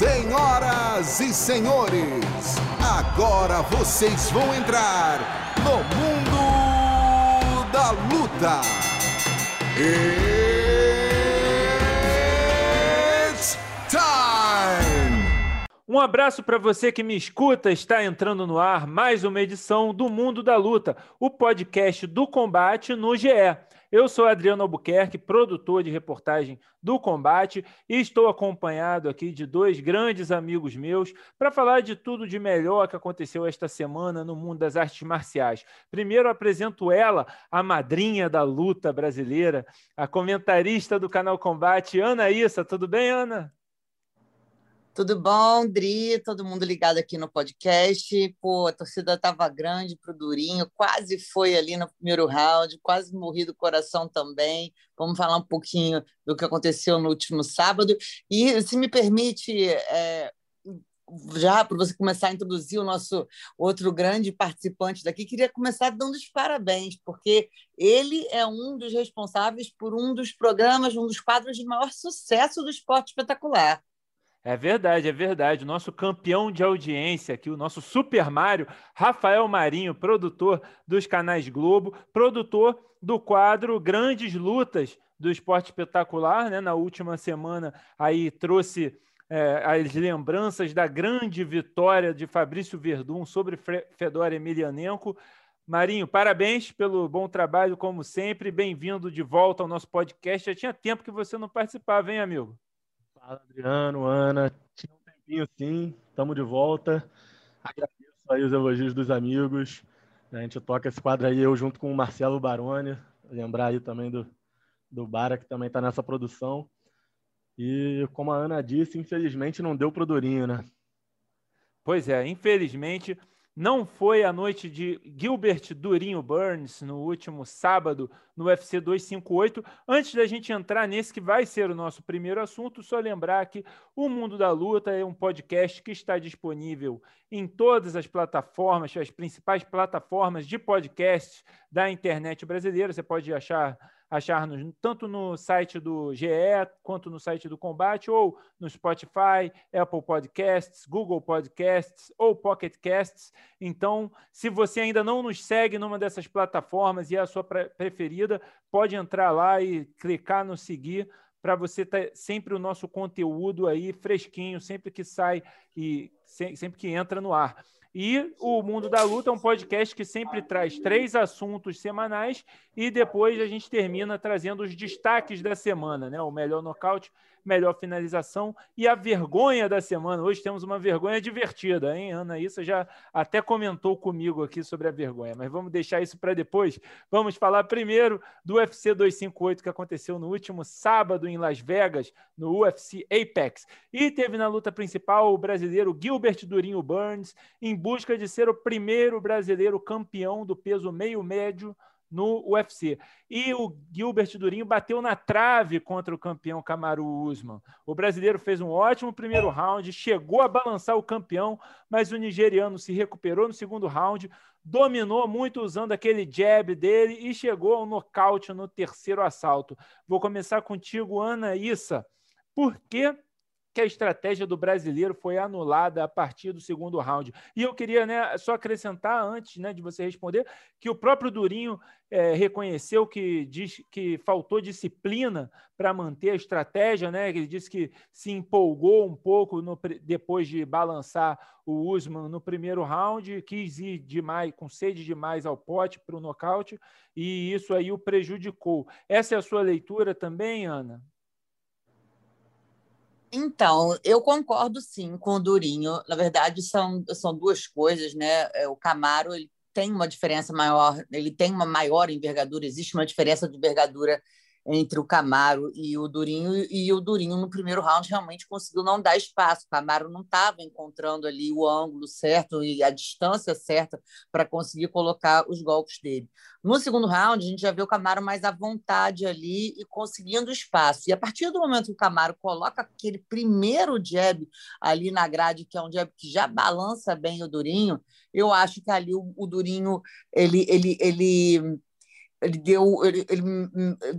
Senhoras e senhores, agora vocês vão entrar no mundo da luta. It's time! Um abraço para você que me escuta. Está entrando no ar mais uma edição do Mundo da Luta, o podcast do combate no GE. Eu sou Adriano Albuquerque, produtor de reportagem do combate, e estou acompanhado aqui de dois grandes amigos meus para falar de tudo de melhor que aconteceu esta semana no mundo das artes marciais. Primeiro apresento ela, a madrinha da luta brasileira, a comentarista do canal Combate, Ana Issa. Tudo bem, Ana? Tudo bom, Dri? Todo mundo ligado aqui no podcast. Pô, a torcida estava grande para o Durinho, quase foi ali no primeiro round, quase morri do coração também. Vamos falar um pouquinho do que aconteceu no último sábado. E, se me permite, é, já para você começar a introduzir o nosso outro grande participante daqui, queria começar dando os parabéns, porque ele é um dos responsáveis por um dos programas, um dos quadros de maior sucesso do esporte espetacular. É verdade, é verdade. O nosso campeão de audiência aqui, o nosso Super Mario, Rafael Marinho, produtor dos canais Globo, produtor do quadro Grandes Lutas do Esporte Espetacular, né? Na última semana aí trouxe é, as lembranças da grande vitória de Fabrício Verdun sobre Fedor Emelianenko. Marinho, parabéns pelo bom trabalho, como sempre. Bem-vindo de volta ao nosso podcast. Já tinha tempo que você não participava, hein, amigo? Fala, Adriano, Ana. Tinha um tempinho sim, estamos de volta. Agradeço aí os elogios dos amigos. A gente toca esse quadro aí, eu junto com o Marcelo Baroni. Lembrar aí também do, do Bara, que também está nessa produção. E como a Ana disse, infelizmente não deu pro Durinho, né? Pois é, infelizmente não foi a noite de Gilbert Durinho Burns no último sábado no UFC 258. Antes da gente entrar nesse que vai ser o nosso primeiro assunto, só lembrar que o Mundo da Luta é um podcast que está disponível em todas as plataformas, as principais plataformas de podcast da internet brasileira. Você pode achar achar-nos tanto no site do GE quanto no site do Combate, ou no Spotify, Apple Podcasts, Google Podcasts ou Pocket Casts. Então, se você ainda não nos segue numa dessas plataformas e é a sua preferida, pode entrar lá e clicar no seguir para você ter sempre o nosso conteúdo aí fresquinho, sempre que sai e sempre que entra no ar. E o Mundo da Luta é um podcast que sempre traz três assuntos semanais e depois a gente termina trazendo os destaques da semana, né? O melhor nocaute, melhor finalização e a vergonha da semana. Hoje temos uma vergonha divertida, hein, Ana? Isso já até comentou comigo aqui sobre a vergonha, mas vamos deixar isso para depois. Vamos falar primeiro do UFC 258 que aconteceu no último sábado em Las Vegas, no UFC Apex. E teve na luta principal o brasileiro Gilbert Durinho Burns em busca de ser o primeiro brasileiro campeão do peso meio médio no UFC. E o Gilbert Durinho bateu na trave contra o campeão Kamaru Usman. O brasileiro fez um ótimo primeiro round, chegou a balançar o campeão, mas o nigeriano se recuperou no segundo round, dominou muito usando aquele jab dele e chegou ao nocaute no terceiro assalto. Vou começar contigo, Ana Issa. Por que que a estratégia do brasileiro foi anulada a partir do segundo round. E eu queria né, só acrescentar, antes né, de você responder, que o próprio Durinho é, reconheceu que, diz, que faltou disciplina para manter a estratégia, né? Ele disse que se empolgou um pouco no, depois de balançar o Usman no primeiro round, quis ir demais, com sede demais ao pote para o nocaute, e isso aí o prejudicou. Essa é a sua leitura também, Ana? Então, eu concordo sim com o Durinho. Na verdade, são, são duas coisas, né? É, o Camaro ele tem uma diferença maior, ele tem uma maior envergadura, existe uma diferença de envergadura entre o Camaro e o Durinho, e o Durinho no primeiro round realmente conseguiu não dar espaço. O Camaro não estava encontrando ali o ângulo certo e a distância certa para conseguir colocar os golpes dele. No segundo round, a gente já vê o Camaro mais à vontade ali e conseguindo espaço. E a partir do momento que o Camaro coloca aquele primeiro jab ali na grade, que é um jab que já balança bem o Durinho, eu acho que ali o, o Durinho ele, ele, ele ele deu, ele, ele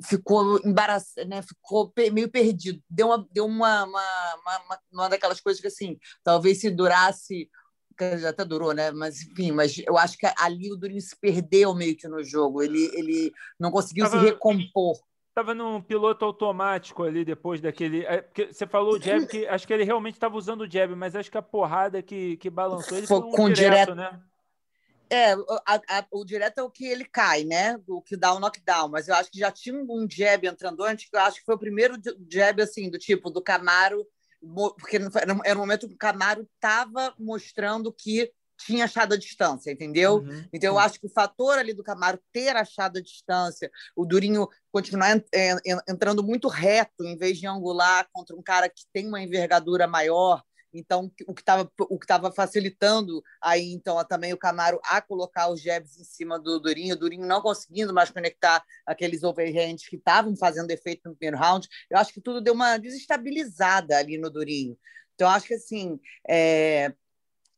ficou embaraçado, né? Ficou meio perdido. Deu uma, deu uma, uma, uma, uma daquelas coisas que assim, talvez se durasse já até durou, né? Mas enfim, mas eu acho que ali o Durinho se perdeu meio que no jogo. Ele, ele não conseguiu tava, se recompor. Estava num piloto automático ali depois daquele. É, você falou o jab que acho que ele realmente estava usando o jab, mas acho que a porrada que, que balançou ele foi, foi um com direto, direto, né? É, a, a, o direto é o que ele cai, né? O que dá o knockdown. Mas eu acho que já tinha um jab entrando antes, que eu acho que foi o primeiro jab, assim, do tipo, do Camaro, porque era um momento que o Camaro estava mostrando que tinha achado a distância, entendeu? Uhum. Então, eu acho que o fator ali do Camaro ter achado a distância, o Durinho continuar entrando muito reto, em vez de angular contra um cara que tem uma envergadura maior, então, o que estava o que facilitando aí então também o Camaro a colocar os jabs em cima do Durinho, o Durinho não conseguindo mais conectar aqueles overhands que estavam fazendo efeito no primeiro round. Eu acho que tudo deu uma desestabilizada ali no Durinho. Então, acho que assim, é...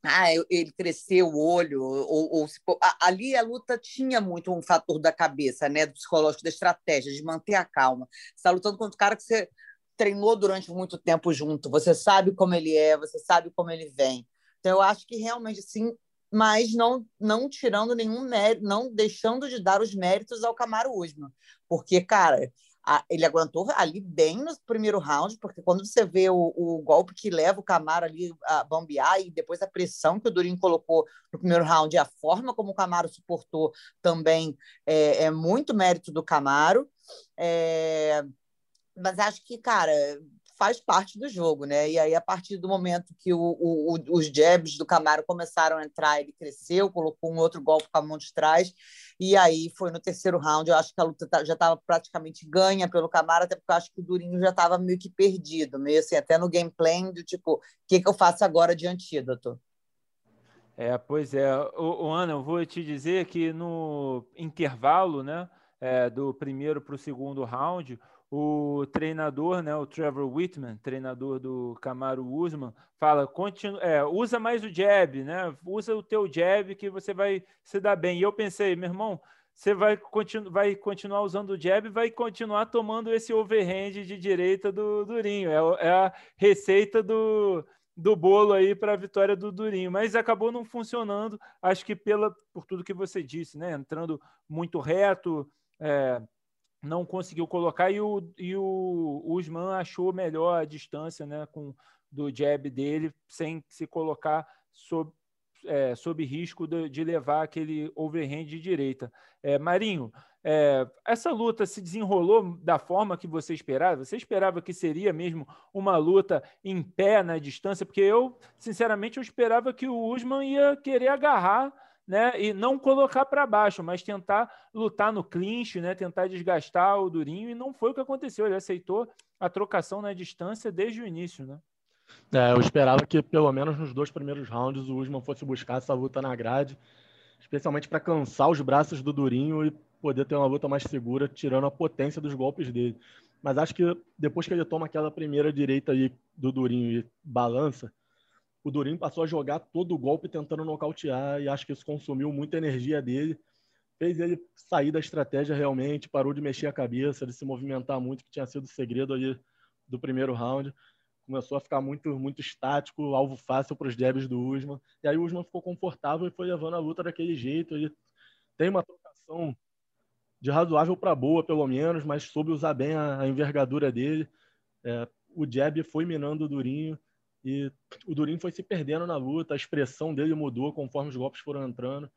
ah, ele cresceu o olho, ou, ou se... ali a luta tinha muito um fator da cabeça, né, do psicológico, da estratégia, de manter a calma. Você está lutando contra o cara que você treinou durante muito tempo junto, você sabe como ele é, você sabe como ele vem. Então, eu acho que realmente, sim, mas não, não tirando nenhum mérito, não deixando de dar os méritos ao Camaro Usman. Porque, cara, a, ele aguentou ali bem no primeiro round, porque quando você vê o, o, golpe que leva o Camaro ali a bambear e depois a pressão que o Durinho colocou no primeiro round e a forma como o Camaro suportou também é, é muito mérito do Camaro. É, mas acho que, cara, faz parte do jogo, né? E aí, a partir do momento que o, o, os jabs do Camaro começaram a entrar, ele cresceu, colocou um outro golpe com a mão de trás, e aí foi no terceiro round. Eu acho que a luta tá, já estava praticamente ganha pelo Camaro, até porque eu acho que o Durinho já estava meio que perdido, meio assim, até no gameplay, do tipo, o que, que eu faço agora de antídoto? É, pois é. O, o Ana, eu vou te dizer que no intervalo, né, é, do primeiro para o segundo round, o treinador, né, o Trevor Whitman, treinador do Camaro Usman, fala, continu é, usa mais o jab, né? Usa o teu jab que você vai se dar bem. E eu pensei, meu irmão, você vai, continu vai continuar usando o jab e vai continuar tomando esse overhand de direita do Durinho. É, é a receita do, do bolo aí para a vitória do Durinho, mas acabou não funcionando, acho que pela por tudo que você disse, né? Entrando muito reto, é, não conseguiu colocar e o, e o Usman achou melhor a distância né, com, do jab dele, sem se colocar sob, é, sob risco de, de, levar aquele overhand de direita. É, Marinho, é, essa luta se desenrolou da forma que você esperava? Você esperava que seria mesmo uma luta em pé na distância? Porque eu, sinceramente, eu esperava que o Usman ia querer agarrar né? E não colocar para baixo, mas tentar lutar no clinch, né? Tentar desgastar o Durinho e não foi o que aconteceu. Ele aceitou a trocação na distância desde o início, né? É, eu esperava que pelo menos nos dois primeiros rounds o Usman fosse buscar essa luta na grade, especialmente para cansar os braços do Durinho e poder ter uma luta mais segura, tirando a potência dos golpes dele. Mas acho que depois que ele toma aquela primeira direita aí do Durinho e balança, o Durinho passou a jogar todo o golpe tentando nocautear e acho que isso consumiu muita energia dele. Fez ele sair da estratégia realmente, parou de mexer a cabeça, de se movimentar muito, que tinha sido o segredo ali do primeiro round. Começou a ficar muito, muito estático, alvo fácil para os jabs do Usman. E aí o Usman ficou confortável e foi levando a luta daquele jeito. Ele tem uma trocação de razoável para boa, pelo menos, mas soube usar bem a, envergadura dele. É, o jab foi minando o Durinho e o Durinho foi se perdendo na luta, a expressão dele mudou conforme os golpes foram entrando.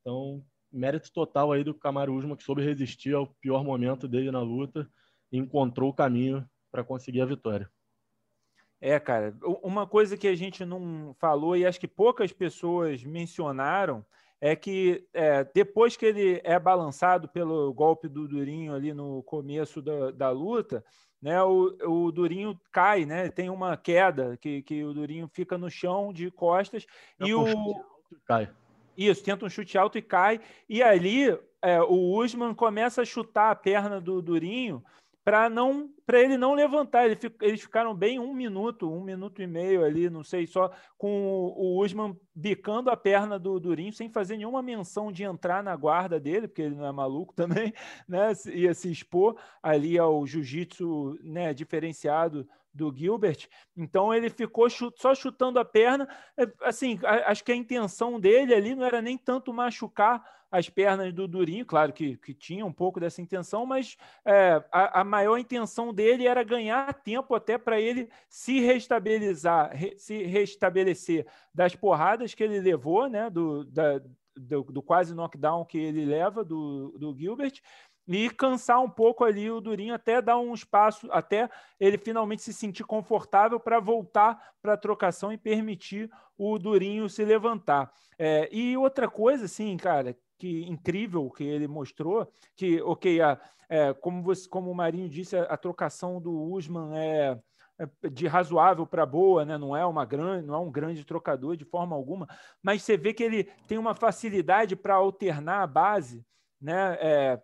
Então, mérito total aí do Camaro Usman, que soube resistir ao pior momento dele na luta e encontrou o caminho para conseguir a vitória. É, cara, uma coisa que a gente não falou e acho que poucas pessoas mencionaram é que é, depois que ele é balançado pelo golpe do Durinho ali no começo da, da luta, né, o, o Durinho cai, né? Tem uma queda que, que o Durinho fica no chão de costas e o cai. Isso, tenta um chute alto e cai. E ali é, o Usman começa a chutar a perna do Durinho para não para ele não levantar. Ele, eles ficaram bem um minuto, um minuto e meio ali, não sei, só com o, Usman bicando a perna do Durinho, sem fazer nenhuma menção de entrar na guarda dele, porque ele não é maluco também, né? Ia se expor ali ao jiu-jitsu né, diferenciado do Gilbert. Então ele ficou só chutando a perna. É, assim, acho que a intenção dele ali não era nem tanto machucar as pernas do Durinho, claro que, que tinha um pouco dessa intenção, mas é, a, a, maior intenção dele era ganhar tempo até para ele se restabilizar, re, se restabelecer das porradas que ele levou, né, do, da, do, do, quase knockdown que ele leva do, do Gilbert, e cansar um pouco ali o Durinho até dar um espaço, até ele finalmente se sentir confortável para voltar para a trocação e permitir o Durinho se levantar. É, e outra coisa, assim, cara, que incrível que ele mostrou, que, ok, a, é, como, você, como o Marinho disse, a, a trocação do Usman é, é de razoável para boa, né? não é uma grande, não é um grande trocador de forma alguma, mas você vê que ele tem uma facilidade para alternar a base, né? É,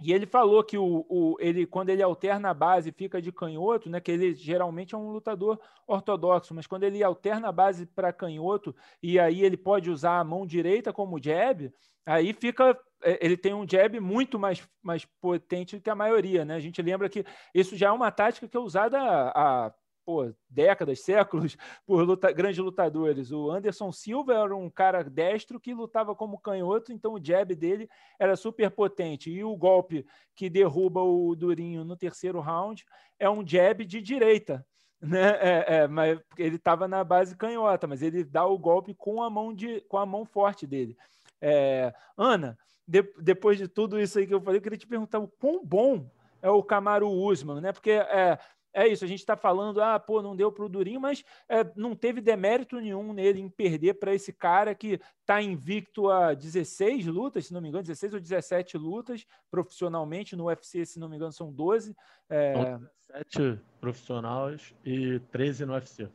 e ele falou que o, o, ele, quando ele alterna a base fica de canhoto, né, que ele geralmente é um lutador ortodoxo, mas quando ele alterna a base para canhoto e aí ele pode usar a mão direita como jab, aí fica é, ele tem um jab muito mais, mais potente do que a maioria, né? A gente lembra que isso já é uma tática que é usada há pô, décadas, séculos, por luta, grandes lutadores. O Anderson Silva era um cara destro que lutava como canhoto, então o jab dele era super potente. E o golpe que derruba o Durinho no terceiro round é um jab de direita. Né? É, é, mas ele estava na base canhota, mas ele dá o golpe com a mão, de, com a mão forte dele. É, Ana, de, depois de tudo isso aí que eu falei, eu queria te perguntar o quão bom é o Camaro Usman, né? Porque é, é isso, a gente está falando, ah, pô, não deu para o Durinho, mas é, não teve demérito nenhum nele em perder para esse cara que está invicto a 16 lutas, se não me engano, 16 ou 17 lutas profissionalmente, no UFC, se não me engano, são 12. É... São 17 profissionais e 13 no UFC.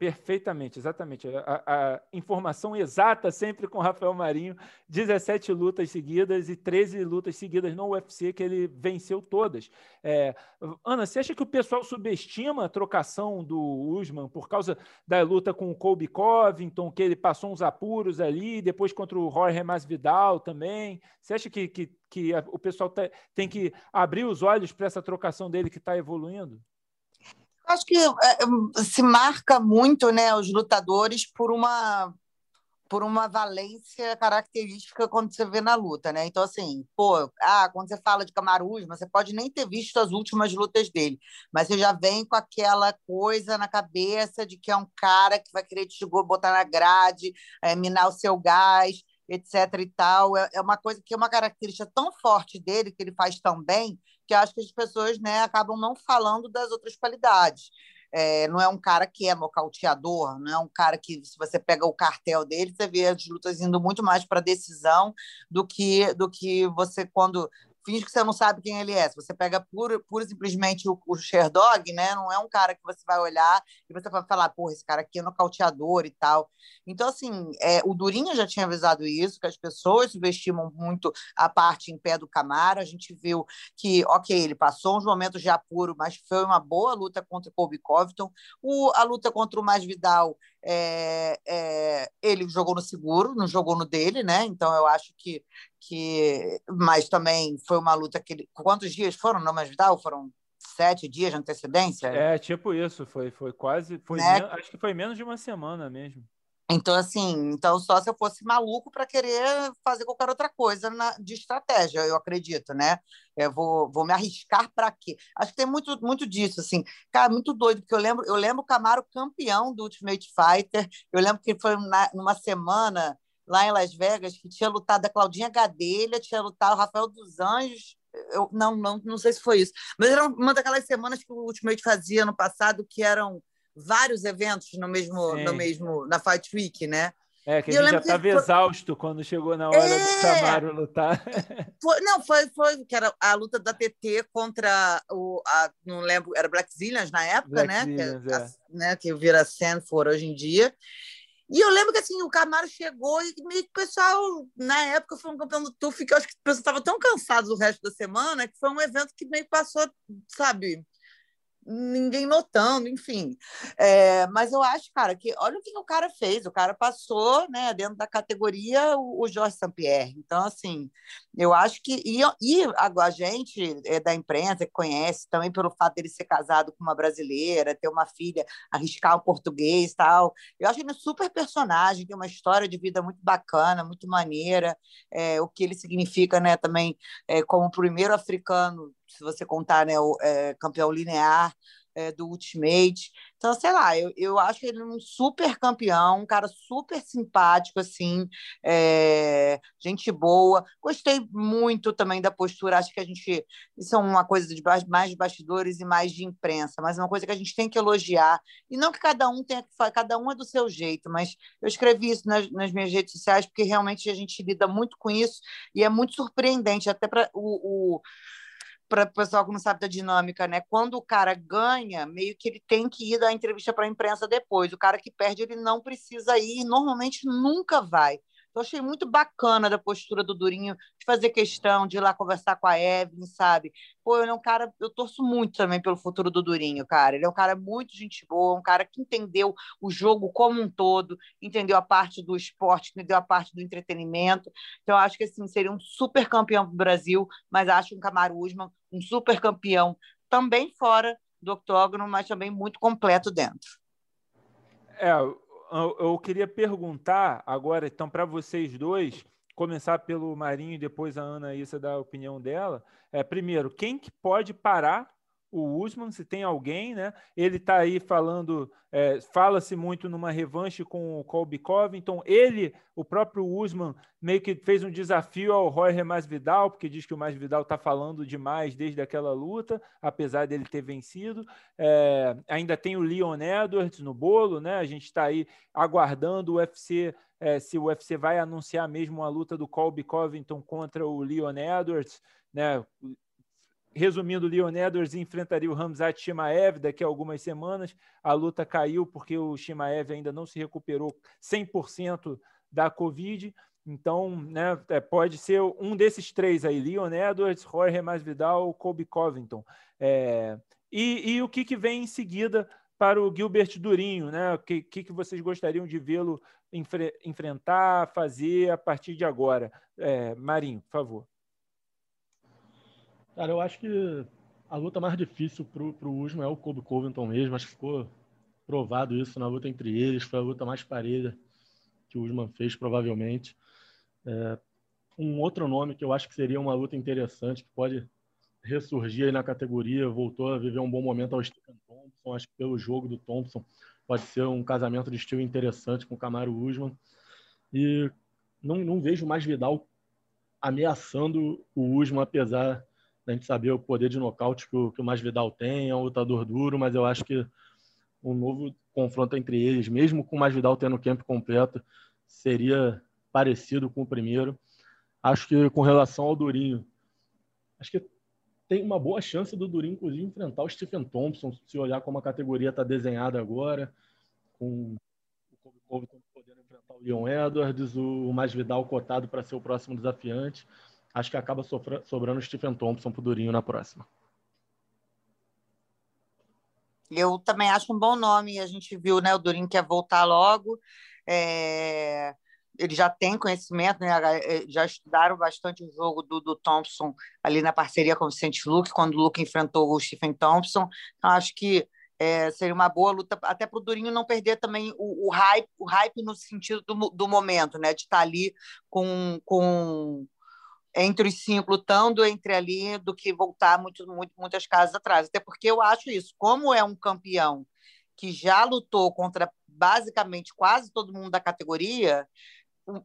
Perfeitamente, exatamente. A, a, informação exata sempre com Rafael Marinho. 17 lutas seguidas e 13 lutas seguidas no UFC que ele venceu todas. É, Ana, você acha que o pessoal subestima a trocação do Usman por causa da luta com o Colby Covington, que ele passou uns apuros ali, depois contra o Jorge Masvidal também? Você acha que, que, que a, o pessoal tem que abrir os olhos para essa trocação dele que está evoluindo? Acho que é, se marca muito né, os lutadores por uma por uma valência característica quando você vê na luta, né? Então, assim, pô, ah, quando você fala de Camaruzma, você pode nem ter visto as últimas lutas dele, mas você já vem com aquela coisa na cabeça de que é um cara que vai querer te botar na grade, é, minar o seu gás, etc e tal. É, é uma coisa que é uma característica tão forte dele, que ele faz tão bem, que acho que as pessoas né, acabam não falando das outras qualidades. É, não é um cara que é nocauteador, não é um cara que, se você pega o cartel dele, você vê as lutas indo muito mais para decisão do que do que você quando finge que você não sabe quem ele é. Se você pega pura, pura simplesmente o, o Sherdog, né? Não é um cara que você vai olhar e você vai falar, porra, esse cara aqui é nocauteador e tal. Então, assim, é, o Durinho já tinha avisado isso, que as pessoas subestimam muito a parte em pé do Camaro. A gente viu que, ok, ele passou uns momentos de apuro, mas foi uma boa luta contra o Colby Covington. O, a luta contra o Masvidal é, é, ele jogou no seguro, não jogou no dele, né? Então eu acho que, que. Mas também foi uma luta que ele. Quantos dias foram no Masvidal? Foram sete dias de antecedência? É, tipo isso, foi, foi quase. Foi né? acho que foi menos de uma semana mesmo. Então, assim, então só se eu fosse maluco para querer fazer qualquer outra coisa na, de estratégia, eu acredito, né? Eu vou, vou me arriscar para quê? Acho que tem muito, muito disso, assim. Cara, muito doido, porque eu lembro, eu lembro o Camaro campeão do Ultimate Fighter, eu lembro que foi na, numa semana lá em Las Vegas que tinha lutado a Claudinha Gadelha, tinha lutado o Rafael dos Anjos, eu, não, não, não sei se foi isso, mas era uma daquelas semanas que o Ultimate fazia no passado que eram vários eventos no mesmo, no mesmo na Fight Week, né? É, que a gente já estava foi... exausto quando chegou na hora é... do Camaro lutar. Foi, não, foi, foi que era a luta da TT contra o. A, não lembro, era Black Zillions na época, Black né? Zillions, que, é. a, né? Que vira Sanford hoje em dia. E eu lembro que assim, o Camaro chegou e meio que o pessoal, na época, foi um campeão do TUF que eu acho que o pessoal estava tão cansado do resto da semana que foi um evento que meio que passou, sabe, ninguém notando, enfim. É, mas eu acho, cara, que olha o que o cara fez. O cara passou, né, dentro da categoria o, o Jorge Sampierre. Então, assim, eu acho que e, e a, a gente é da imprensa que conhece também pelo fato dele ser casado com uma brasileira, ter uma filha, arriscar o português, tal. Eu acho ele um super personagem, tem uma história de vida muito bacana, muito maneira. É, o que ele significa, né, também é, como primeiro africano se você contar, né, o é, campeão linear é, do Ultimate. Então, sei lá, eu, eu acho ele um super campeão, um cara super simpático, assim, é, gente boa. Gostei muito também da postura, acho que a gente. Isso é uma coisa de mais de bastidores e mais de imprensa, mas é uma coisa que a gente tem que elogiar. E não que cada um tenha que fazer, cada um é do seu jeito, mas eu escrevi isso nas, nas minhas redes sociais, porque realmente a gente lida muito com isso e é muito surpreendente, até para o, o para o pessoal que não sabe da dinâmica, né? Quando o cara ganha, meio que ele tem que ir dar entrevista para a imprensa depois. O cara que perde, ele não precisa ir, normalmente nunca vai. Eu achei muito bacana da postura do Durinho de fazer questão de ir lá conversar com a Evelyn, sabe? Pô, ele é um cara, eu torço muito também pelo futuro do Durinho, cara. Ele é um cara muito gente boa, um cara que entendeu o jogo como um todo, entendeu a parte do esporte, entendeu a parte do entretenimento. Então, acho que assim, seria um super campeão do Brasil, mas acho um Camaro Usman um super campeão também fora do octógono, mas também muito completo dentro. É, eu, queria perguntar agora, então, para vocês dois, começar pelo Marinho e depois a Ana Issa dar a opinião dela. É, primeiro, quem que pode parar o Usman, se tem alguém, né? Ele está aí falando, é, fala-se muito numa revanche com o Colby Covington. Ele, o próprio Usman, meio que fez um desafio ao Roy Masvidal, porque diz que o Masvidal está falando demais desde aquela luta, apesar dele ter vencido. É, ainda tem o Leon Edwards no bolo, né? A gente está aí aguardando o UFC. É, se o UFC vai anunciar mesmo a luta do Colby Covington contra o Leon Edwards, né? Resumindo, Leon Edwards enfrentaria o Hamzat Shimaev daqui a algumas semanas. A luta caiu porque o Shimaev ainda não se recuperou 100% da Covid. Então, né, é, pode ser um desses três aí: Leon Edwards, Roy Masvidal, Kobe Covington. É, e, e, o que, que vem em seguida para o Gilbert Durinho? Né? O que, que, que vocês gostariam de vê-lo enfre enfrentar, fazer a partir de agora? É, Marinho, por favor. Cara, eu acho que a luta mais difícil pro, pro Usman é o Kobe Covington mesmo. Acho que ficou provado isso na luta entre eles. Foi a luta mais parelha que o Usman fez, provavelmente. É, um outro nome que eu acho que seria uma luta interessante, que pode ressurgir aí na categoria, voltou a viver um bom momento ao Stephen Thompson. Acho que pelo jogo do Thompson pode ser um casamento de estilo interessante com o Camaro Usman. E não, não vejo mais Vidal ameaçando o Usman, apesar a gente saber o poder de nocaute que o, que o Masvidal tem, é um lutador duro, mas eu acho que um novo confronto entre eles, mesmo com o Masvidal tendo o camp completo, seria parecido com o primeiro. Acho que com relação ao Durinho, acho que tem uma boa chance do Durinho, inclusive, enfrentar o Stephen Thompson, se olhar como a categoria está desenhada agora, com o Kobe podendo enfrentar o Leon Edwards, o Masvidal cotado para ser o próximo desafiante acho que acaba sobrando o Stephen Thompson pro Durinho na próxima. Eu também acho um bom nome. A gente viu, né? O Durinho quer voltar logo. É... Ele já tem conhecimento, né? É, já estudaram bastante o jogo do, do Thompson ali na parceria com o Vicente Luke, quando o Luke enfrentou o Stephen Thompson. Então, acho que é, seria uma boa luta, até para o Durinho não perder também o, o, hype, o hype no sentido do, do momento, né? De estar tá ali com, com entre os cinco lutando entre ali do que voltar muito, muito, muitas casas atrás. Até porque eu acho isso, como é um campeão que já lutou contra basicamente quase todo mundo da categoria,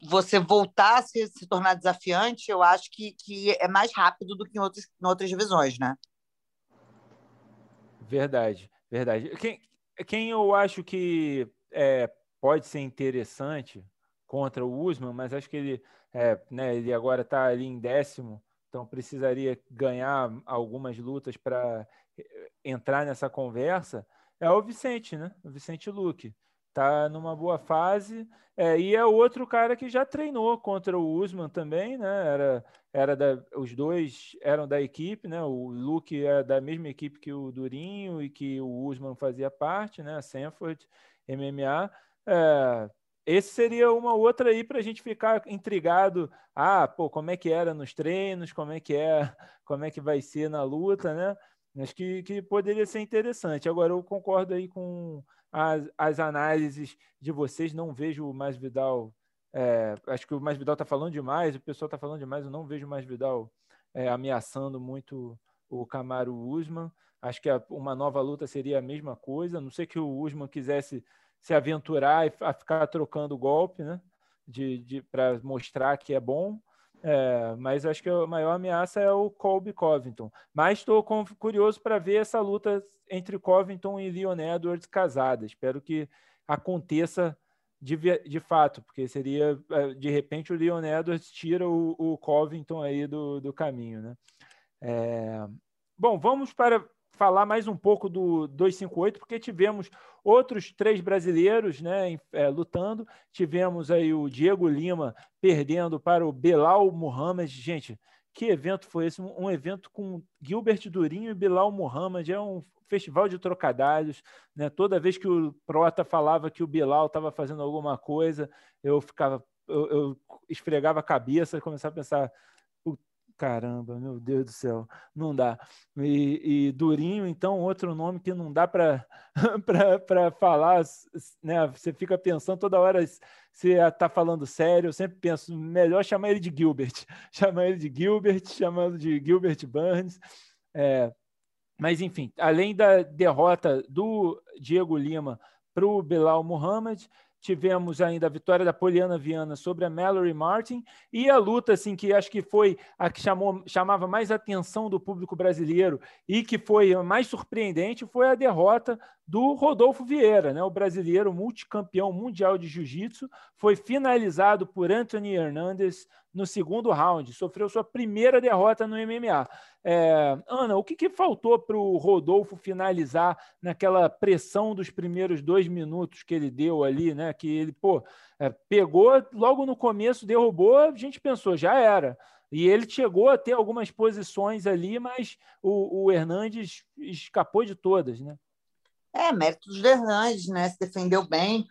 você voltar a se, se tornar desafiante, eu acho que, que é mais rápido do que em, outros, em outras divisões, né? Verdade, verdade. Quem, quem eu acho que é, pode ser interessante contra o Usman, mas acho que ele é, né, ele agora está ali em décimo, então precisaria ganhar algumas lutas para eh, entrar nessa conversa, é o Vicente, né? O Vicente Luque. tá numa boa fase. É, e é outro cara que já treinou contra o Usman também, né? Era, era da, os dois eram da equipe, né? O Luke é da mesma equipe que o Durinho e que o Usman fazia parte, né? Sanford MMA. É, esse seria uma outra aí para a gente ficar intrigado. Ah, pô, como é que era nos treinos, como é que é, como é que vai ser na luta, né? Acho que, que poderia ser interessante. Agora, eu concordo aí com as, as análises de vocês. Não vejo o Mais Vidal. É, acho que o Mais Vidal está falando demais, o pessoal está falando demais. Eu não vejo o Mais Vidal é, ameaçando muito o Camaro Usman. Acho que a, uma nova luta seria a mesma coisa. A não sei que o Usman quisesse se aventurar a ficar trocando golpe, né? De, de para mostrar que é bom. É, mas acho que a maior ameaça é o Colby Covington. Mas estou curioso para ver essa luta entre Covington e Leon Edwards casada. Espero que aconteça de, de fato, porque seria, é, de repente, o Leon Edwards tira o, o Covington aí do, do caminho. Né? É, bom, vamos para falar mais um pouco do 258, porque tivemos outros três brasileiros né, é, lutando. Tivemos aí o Diego Lima perdendo para o Belal Muhammad. Gente, que evento foi esse? Um, evento com Gilbert Durinho e Belal Muhammad. É um festival de trocadilhos. Né? Toda vez que o Prota falava que o Bilal estava fazendo alguma coisa, eu ficava. Eu, eu esfregava a cabeça e começava a pensar: Caramba, meu Deus do céu, não dá. E, e Durinho, então, outro nome que não dá para falar, né? Você fica pensando toda hora se está falando sério. Eu sempre penso, melhor chamar ele de Gilbert, chamar ele de Gilbert, chamando de Gilbert Burns. É, mas, enfim, além da derrota do Diego Lima para o Bilal Muhammad, tivemos ainda a vitória da Poliana Viana sobre a Mallory Martin e a luta assim que acho que foi a que chamou, chamava mais atenção do público brasileiro e que foi mais surpreendente foi a derrota do Rodolfo Vieira, né? o brasileiro multicampeão mundial de jiu-jitsu, foi finalizado por Anthony Hernandez no segundo round, sofreu sua primeira derrota no MMA. É, Ana, o que, que faltou para o Rodolfo finalizar naquela pressão dos primeiros dois minutos que ele deu ali, né? Que ele, pô, é, pegou logo no começo, derrubou, a gente pensou, já era. E ele chegou a ter algumas posições ali, mas o, o Hernandes escapou de todas, né? É, mérito dos Hernandes, né? Se defendeu bem.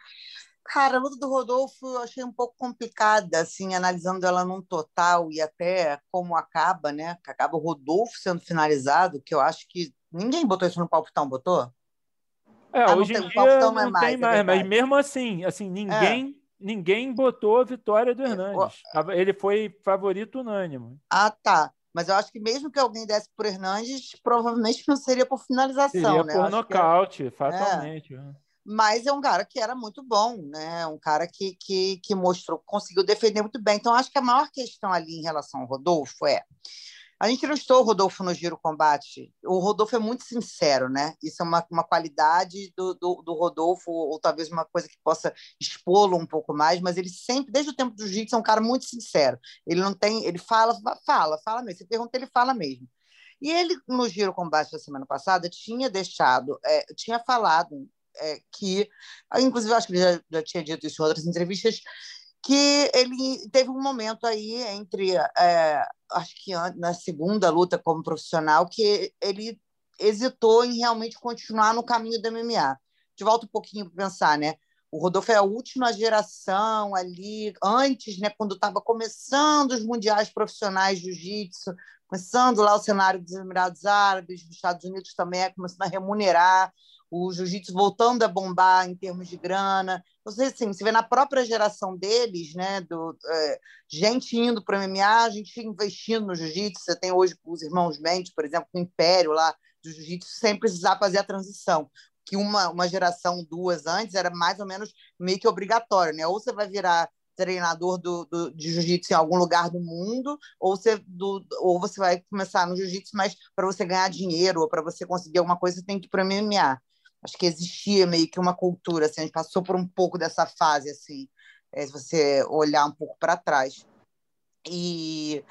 Cara, a luta do Rodolfo eu achei um pouco complicada, assim, analisando ela num total e até como acaba, né? Acaba o Rodolfo sendo finalizado, que eu acho que ninguém botou isso no palpitão, botou? É, ah, hoje em dia não, não é mais, tem mais, é mas mesmo assim, assim, ninguém, é. ninguém botou a vitória do é, Hernandes. Ele foi favorito unânime. Ah, tá. Mas eu acho que mesmo que alguém desse por Hernandes, provavelmente não seria por finalização, seria né? por nocaute, fatalmente. É mas é um cara que era muito bom, né? Um cara que, que, que mostrou, conseguiu defender muito bem. Então, acho que a maior questão ali em relação ao Rodolfo é. A gente não estou o Rodolfo no Giro Combate. O Rodolfo é muito sincero, né? Isso é uma, uma qualidade do, do, do Rodolfo, ou talvez uma coisa que possa expô-lo um pouco mais, mas ele sempre, desde o tempo do Jiu-Jitsu, é um cara muito sincero. Ele não tem. Ele fala, fala, fala mesmo. Você pergunta, ele fala mesmo. E ele, no Giro Combate da semana passada, tinha deixado, é, tinha falado é, que, inclusive, acho que ele já, já tinha dito isso em outras entrevistas, que ele teve um momento aí entre, é, acho que na segunda luta como profissional, que ele hesitou em realmente continuar no caminho do MMA. De volta um pouquinho para pensar, né? O Rodolfo é a última geração ali, antes, né, quando estava começando os mundiais profissionais de jiu-jitsu, começando lá o cenário dos Emirados Árabes, dos Estados Unidos também é começando a remunerar o jiu-jitsu voltando a bombar em termos de grana. Você, assim, você vê na própria geração deles, né, do, é, gente indo para o MMA, gente investindo no jiu-jitsu. Você tem hoje os irmãos Mendes, por exemplo, o Império lá do jiu-jitsu, sem precisar fazer a transição. Que uma, uma geração, duas antes, era mais ou menos meio que obrigatório, né? Ou você vai virar treinador do, do, de jiu-jitsu em algum lugar do mundo, ou você, do, ou você vai começar no jiu-jitsu, mas para você ganhar dinheiro ou para você conseguir alguma coisa, você tem que ir para MMA acho que existia meio que uma cultura, assim, a gente passou por um pouco dessa fase, assim, é, se você olhar um pouco para trás. E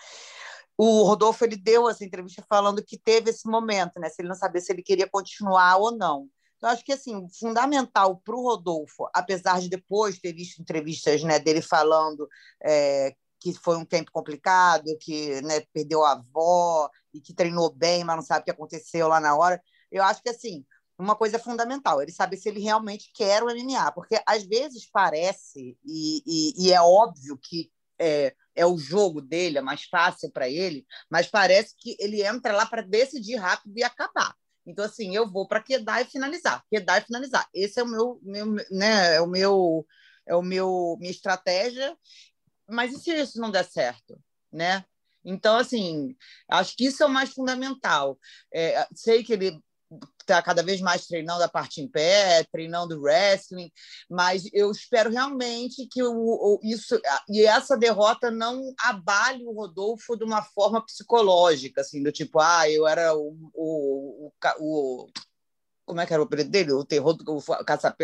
o Rodolfo ele deu essa entrevista falando que teve esse momento, né? Se ele não sabia se ele queria continuar ou não. Então, acho que assim, fundamental para o Rodolfo, apesar de depois ter visto entrevistas né, dele falando é, que foi um tempo complicado, que né, perdeu a avó e que treinou bem, mas não sabe o que aconteceu lá na hora. Eu acho que assim, uma coisa fundamental, ele saber se ele realmente quer o MMA, porque às vezes parece, e, e, e é óbvio que é, é o jogo dele, é mais fácil para ele, mas parece que ele entra lá para decidir rápido e acabar. Então, assim, eu vou para quedar e finalizar, quedar e finalizar. Esse é o meu, meu né, é o meu, é o meu, minha estratégia. Mas e se isso não der certo, né? Então, assim, acho que isso é o mais fundamental. É, sei que ele está cada vez mais treinando a parte em pé, treinando wrestling, mas eu espero realmente que o, o, isso e essa derrota não abale o Rodolfo de uma forma psicológica, assim, do tipo, ah, eu era o, o, o, como é que era o apelido dele? O terror do caça,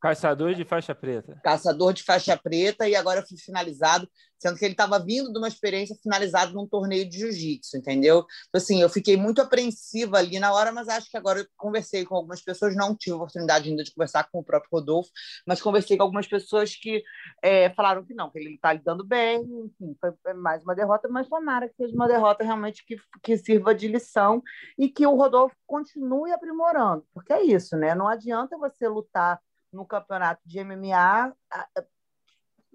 caçador de faixa preta. Caçador de faixa preta e agora fui finalizado sendo que ele estava vindo de uma experiência finalizada num torneio de jiu-jitsu, entendeu? Então, assim, eu fiquei muito apreensiva ali na hora, mas acho que agora eu conversei com algumas pessoas, não tive oportunidade ainda de conversar com o próprio Rodolfo, mas conversei com algumas pessoas que é, falaram que não, que ele está lidando bem, enfim, foi mais uma derrota, mas tomara que seja uma derrota realmente que, que sirva de lição e que o Rodolfo continue aprimorando, porque é isso, né? Não adianta você lutar no campeonato de MMA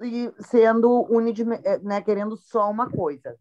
e sendo unidimensional, né, querendo só uma coisa.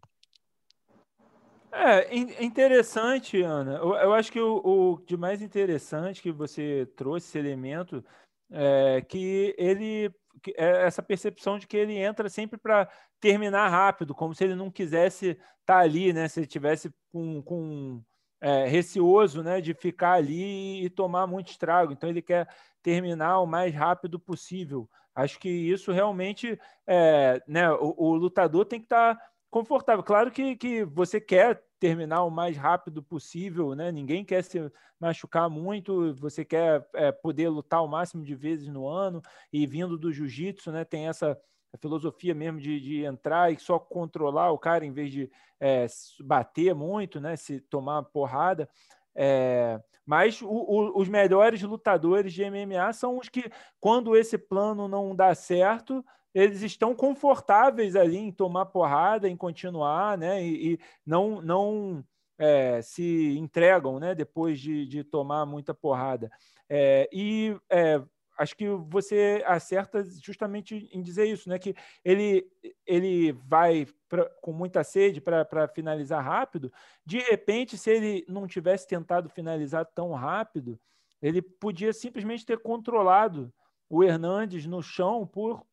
É, é interessante, Ana. Eu, eu acho que o, o, de mais interessante que você trouxe esse elemento é que ele que é essa percepção de que ele entra sempre para terminar rápido, como se ele não quisesse estar tá ali, né? Se ele tivesse com, com é, receoso, né, de ficar ali e tomar muito estrago. Então ele quer terminar o mais rápido possível. Acho que isso realmente, é, né, o, o lutador tem que estar tá confortável. Claro que, que você quer terminar o mais rápido possível, né? Ninguém quer se machucar muito, você quer é, poder lutar o máximo de vezes no ano e vindo do jiu-jitsu, né? Tem essa filosofia mesmo de, de, entrar e só controlar o cara em vez de é, bater muito, né? Se tomar porrada. É, mas o, o, os melhores lutadores de MMA são os que, quando esse plano não dá certo, eles estão confortáveis ali em tomar porrada, em continuar, né? E, e não, não é, se entregam, né? Depois de, de tomar muita porrada. É, e é, acho que você acerta justamente em dizer isso, né? Que ele, ele vai pra, com muita sede para finalizar rápido. De repente, se ele não tivesse tentado finalizar tão rápido, ele podia simplesmente ter controlado o Hernandes no chão por,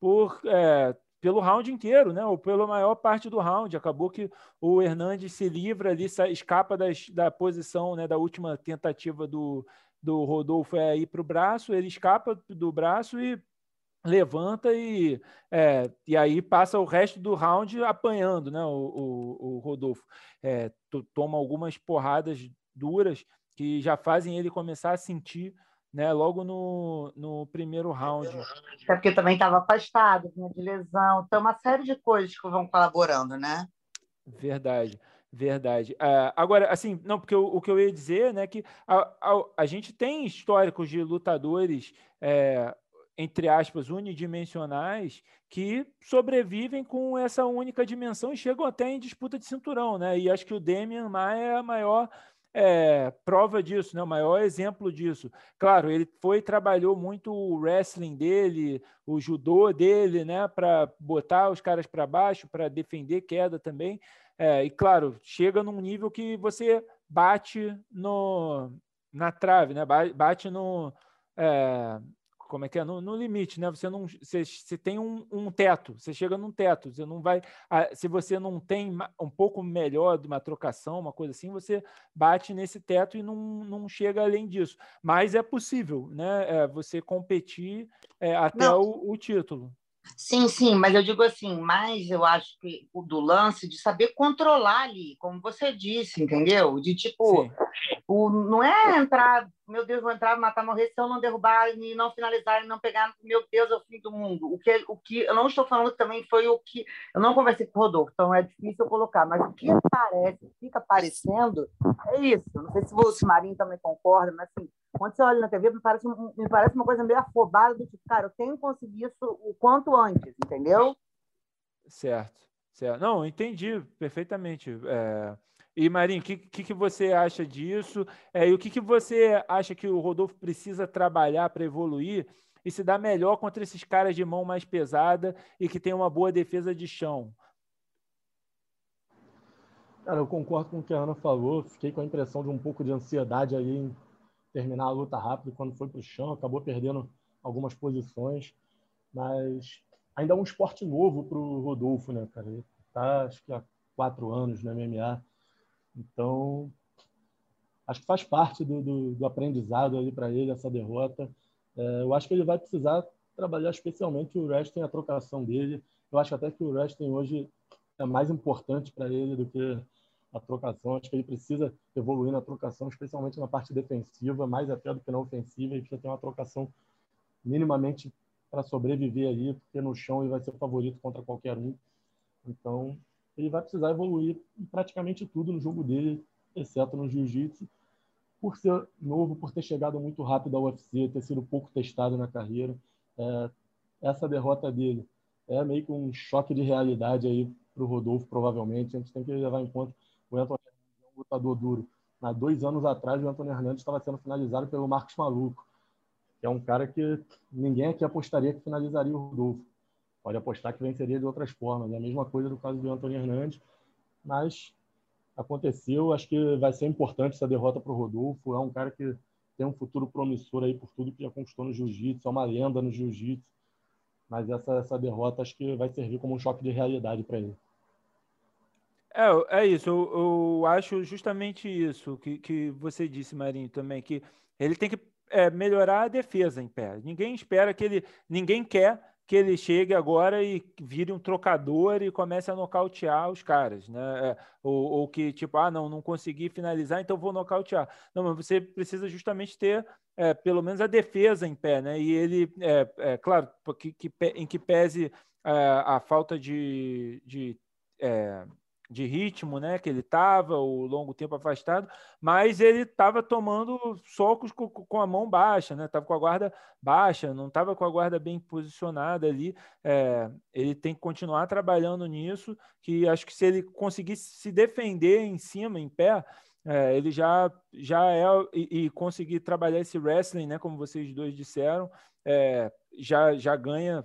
por é, pelo round inteiro, né? Ou pela maior parte do round. Acabou que o Hernandes se livra ali, escapa das, da posição, né? Da última tentativa do do Rodolfo é ir para o braço, ele escapa do braço e levanta e, é, e aí passa o resto do round apanhando né, o, o, o Rodolfo. É, toma algumas porradas duras que já fazem ele começar a sentir né, logo no, no primeiro round. É porque também estava afastado, vinha de lesão, então uma série de coisas que vão colaborando, né? Verdade. Verdade. Uh, agora, assim, não, porque o, o, que eu ia dizer, né, que a, a, a gente tem históricos de lutadores, é, entre aspas, unidimensionais, que sobrevivem com essa única dimensão e chegam até em disputa de cinturão, né? E acho que o Demian Maia é a maior é, prova disso, né? o maior exemplo disso. Claro, ele foi trabalhou muito o wrestling dele, o judô dele, né? Para botar os caras para baixo, para defender queda também. É, e claro, chega num nível que você bate no, na trave, né? Bate no. É, como é que é? No, no, limite, né? Você não. Você, você tem um, um, teto, você chega num teto. Você não vai. Se você não tem um pouco melhor de uma trocação, uma coisa assim, você bate nesse teto e não, não chega além disso. Mas é possível, né? É, você competir é, até o, o título. Sim, sim, mas eu digo assim, mais eu acho que o do lance de saber controlar ali, como você disse, entendeu? De tipo, o, não é entrar meu Deus, vou entrar, matar, morrer se eu não derrubar e não finalizar e não pegar, meu Deus, é o fim do mundo. O que, o que eu não estou falando também foi o que eu não conversei com o Rodolfo, então é difícil eu colocar, mas o que parece, fica parecendo é isso. Não sei se o Marinho também concorda, mas assim, quando você olha na TV, me parece, me parece uma coisa meio afobada do tipo, cara, eu tenho que conseguir isso o quanto antes, entendeu? Certo, certo. Não, entendi perfeitamente. É... E, Marinho, o que, que, que, você acha disso? É, e o que, que você acha que o Rodolfo precisa trabalhar para evoluir e se dar melhor contra esses caras de mão mais pesada e que tem uma boa defesa de chão? Cara, eu concordo com o que a Ana falou. Fiquei com a impressão de um pouco de ansiedade aí em terminar a luta rápido quando foi para o chão. Acabou perdendo algumas posições. Mas ainda é um esporte novo para o Rodolfo, né, cara? Ele tá, acho que há quatro anos no MMA. Então, acho que faz parte do, do, do aprendizado ali para ele essa derrota. É, eu acho que ele vai precisar trabalhar especialmente o wrestling, a trocação dele. Eu acho até que o wrestling hoje é mais importante para ele do que a trocação. Acho que ele precisa evoluir na trocação, especialmente na parte defensiva, mais até do que na ofensiva. Ele precisa ter uma trocação minimamente para sobreviver ali, porque no chão ele vai ser favorito contra qualquer um. Então, ele vai precisar evoluir em praticamente tudo no jogo dele, exceto no jiu-jitsu, por ser novo, por ter chegado muito rápido ao UFC, ter sido pouco testado na carreira. É, essa derrota dele é meio que um choque de realidade aí para o Rodolfo, provavelmente. A gente tem que levar em conta o Antônio Hernandes é um lutador duro. Há dois anos atrás, o Antônio Hernandes estava sendo finalizado pelo Marcos Maluco, que é um cara que ninguém aqui apostaria que finalizaria o Rodolfo pode apostar que venceria de outras formas. É a mesma coisa do caso do Antônio Hernandes, mas aconteceu. Acho que vai ser importante essa derrota para o Rodolfo. É um cara que tem um futuro promissor aí por tudo que já conquistou no jiu-jitsu, é uma lenda no jiu-jitsu. Mas essa, essa derrota acho que vai servir como um choque de realidade para ele. É, é isso, eu, eu, acho justamente isso que, que você disse, Marinho, também, que ele tem que é, melhorar a defesa em pé. Ninguém espera que ele. Ninguém quer que ele chegue agora e vire um trocador e comece a nocautear os caras, né? É, ou, ou, que, tipo, ah, não, não consegui finalizar, então vou nocautear. Não, mas você precisa justamente ter é, pelo menos a defesa em pé, né? E ele, é, é claro, que, que, em que pese é, a falta de, de é, de ritmo, né, que ele estava, o longo tempo afastado, mas ele estava tomando socos com, com, a mão baixa, né, estava com a guarda baixa, não estava com a guarda bem posicionada ali. É, ele tem que continuar trabalhando nisso, que acho que se ele conseguisse se defender em cima, em pé, é, ele já, já é e, e, conseguir trabalhar esse wrestling, né, como vocês dois disseram, é, já, já ganha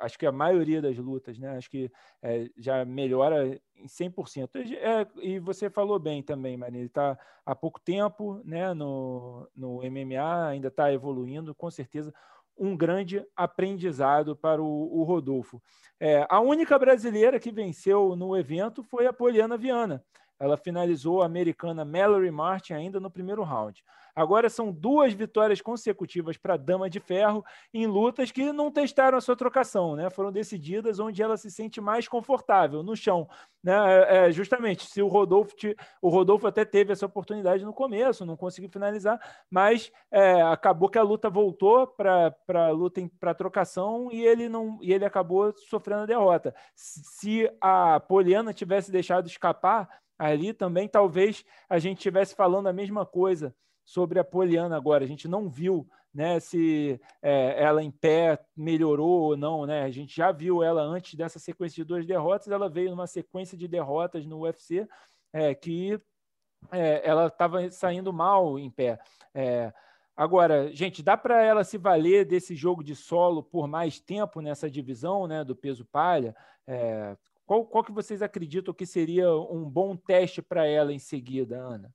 acho que a maioria das lutas, né? Acho que é, já melhora em 100%. É, e você falou bem também, Maria, ele está há pouco tempo né, no, no MMA, ainda está evoluindo, com certeza um grande aprendizado para o, o Rodolfo. É, a única brasileira que venceu no evento foi a Poliana Viana. Ela finalizou a americana Mallory Martin ainda no primeiro round. Agora são duas vitórias consecutivas para a Dama de Ferro em lutas que não testaram a sua trocação, né? Foram decididas onde ela se sente mais confortável, no chão. Né? É, é justamente, se o Rodolfo, o Rodolfo até teve essa oportunidade no começo, não conseguiu finalizar, mas é, acabou que a luta voltou para a luta para trocação e ele não e ele acabou sofrendo a derrota. Se a Poliana tivesse deixado escapar ali também, talvez a gente estivesse falando a mesma coisa sobre a Poliana agora. A gente não viu né, se é, ela em pé melhorou ou não. Né? A gente já viu ela antes dessa sequência de duas derrotas, ela veio numa sequência de derrotas no UFC é, que é, ela estava saindo mal em pé. É, agora, gente, dá para ela se valer desse jogo de solo por mais tempo nessa divisão né, do peso palha? É, qual, qual que vocês acreditam que seria um bom teste para ela em seguida, Ana?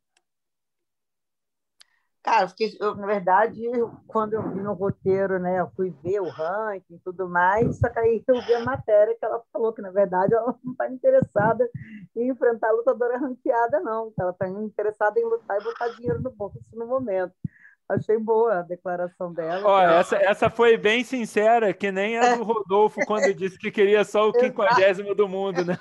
Cara, eu, na verdade, quando eu vi no roteiro, né, eu fui ver o ranking e tudo mais, só que aí eu vi a matéria que ela falou que, na verdade, ela não está interessada em enfrentar a lutadora ranqueada, não. Ela está interessada em lutar e botar dinheiro no bolso no momento. Achei boa a declaração dela. Ó, essa, essa foi bem sincera, que nem a do Rodolfo quando disse que queria só o quinquagésimo do mundo, né?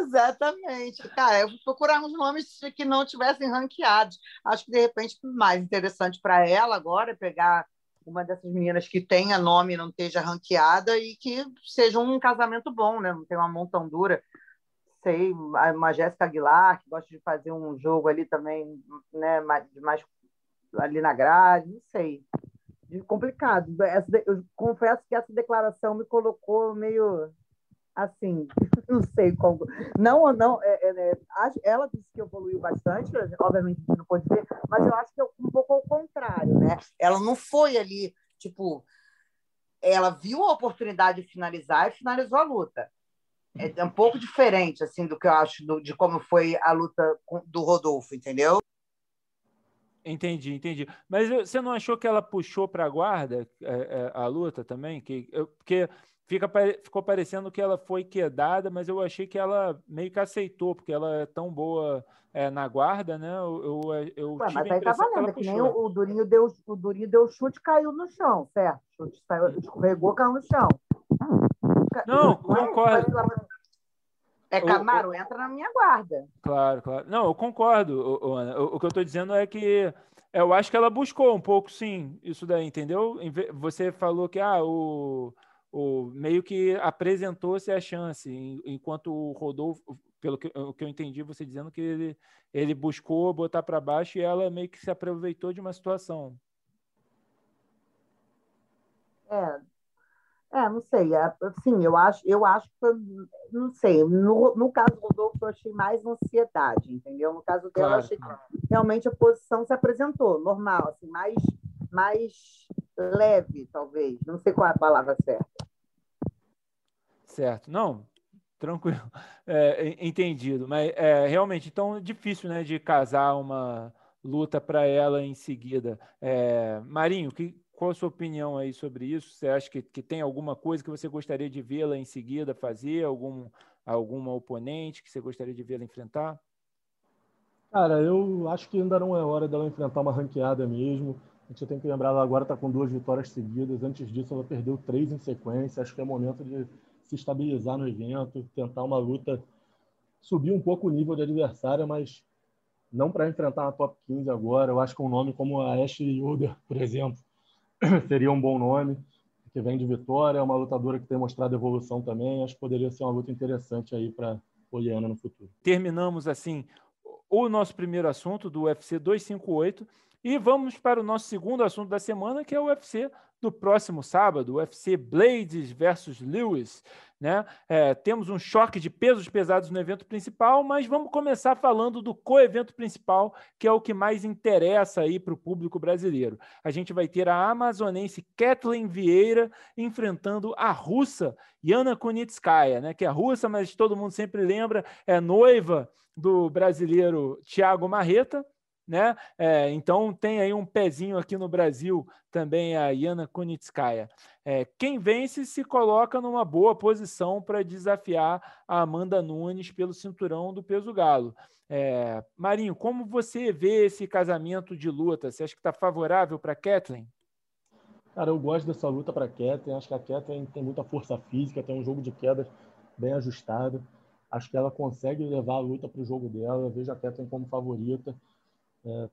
Exatamente. Cara, eu vou procurar uns nomes que não tivessem ranqueados. Acho que, de repente, mais interessante para ela agora é pegar uma dessas meninas que tenha nome e não esteja ranqueada e que seja um casamento bom, né? Não tem uma montão dura. Sei, uma Jéssica Aguilar, que gosta de fazer um jogo ali também, né? Mais, ali na grade, não sei. Complicado. Eu confesso que essa declaração me colocou meio assim, não sei como. Não, não, é, é, é ela disse que evoluiu bastante, obviamente não pode dizer, mas eu acho que é um pouco ao contrário, né? Ela não foi ali, tipo, ela viu a oportunidade de finalizar e finalizou a luta. É um pouco diferente, assim, do que eu acho do, de como foi a luta do Rodolfo, entendeu? Entendi, entendi. Mas você não achou que ela puxou para a guarda é, é, a luta também? Que, eu, porque fica, ficou parecendo que ela foi quedada, mas eu achei que ela meio que aceitou, porque ela é tão boa é, na guarda, né? Eu, eu, eu Ué, mas aí tá valendo, que, que nem o, o, Durinho deu, o Durinho deu chute caiu no chão, certo? O chute saiu, escorregou, caiu no chão. Não, concordo. É Camaro, entra na minha guarda. Claro, claro. Não, eu concordo, Ana. O, o que eu estou dizendo é que eu acho que ela buscou um pouco, sim, isso daí, entendeu? Você falou que ah, o o, meio que apresentou-se a chance, enquanto o Rodolfo, pelo que, o que eu entendi, você dizendo que ele, ele buscou botar para baixo e ela meio que se aproveitou de uma situação. É, é não sei. É, sim, eu acho, eu acho que não sei. No, no caso do Rodolfo, eu achei mais ansiedade, entendeu? No caso dela, claro. eu achei que realmente a posição se apresentou, normal, assim, mais, mais leve, talvez. Não sei qual é a palavra certa. Certo. Não, tranquilo. É, entendido. Mas é realmente, então, difícil né, de casar uma luta para ela em seguida. É, Marinho, que, qual a sua opinião aí sobre isso? Você acha que, que tem alguma coisa que você gostaria de vê-la em seguida fazer? Algum, alguma oponente que você gostaria de vê-la enfrentar? Cara, eu acho que ainda não é hora dela enfrentar uma ranqueada mesmo. A gente tem que lembrar, ela agora está com duas vitórias seguidas. Antes disso, ela perdeu três em sequência. Acho que é momento de se estabilizar no evento, tentar uma luta, subir um pouco o nível de adversária, mas não para enfrentar uma top 15 agora. Eu acho que um nome como a Ashley Yoder, por exemplo, seria um bom nome, que vem de vitória, é uma lutadora que tem mostrado evolução também. Acho que poderia ser uma luta interessante aí para Poliana no futuro. Terminamos assim o nosso primeiro assunto do UFC 258 e vamos para o nosso segundo assunto da semana, que é o UFC do próximo sábado, UFC Blades versus Lewis. Né? É, temos um choque de pesos pesados no evento principal, mas vamos começar falando do co-evento principal, que é o que mais interessa aí para o público brasileiro. A gente vai ter a amazonense Kathleen Vieira enfrentando a russa Yana Kunitskaya, né? que é russa, mas todo mundo sempre lembra, é noiva do brasileiro Thiago Marreta, né? É, então tem aí um pezinho aqui no Brasil também a Yana Kunitskaya. É, quem vence se coloca numa boa posição para desafiar a Amanda Nunes pelo cinturão do peso galo. É, Marinho, como você vê esse casamento de luta? Você acha que está favorável para Kathleen? Cara, eu gosto dessa luta para Kathleen. Acho que a Kathleen tem muita força física, tem um jogo de quedas bem ajustado. Acho que ela consegue levar a luta para o jogo dela. Eu vejo a Kathleen como favorita é,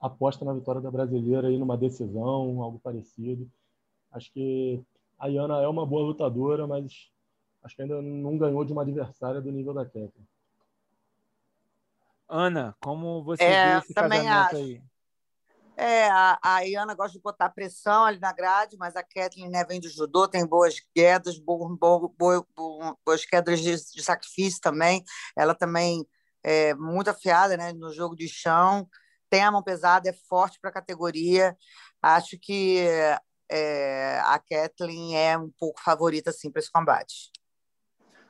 aposta na vitória da brasileira aí numa decisão, algo parecido. Acho que a Iana é uma boa lutadora, mas acho que ainda não ganhou de uma adversária do nível da Kathleen. Ana, como você é, vê esse casamento acho. aí? É, a, a Iana gosta de botar pressão ali na grade, mas a Kathleen né, vem do judô, tem boas quedas, bo, bo, bo, boas quedas de, de, sacrifício também. Ela também é muito afiada né, no jogo de chão tem a mão pesada, é forte para a categoria. Acho que é, a Kathleen é um pouco favorita assim, para esse combate.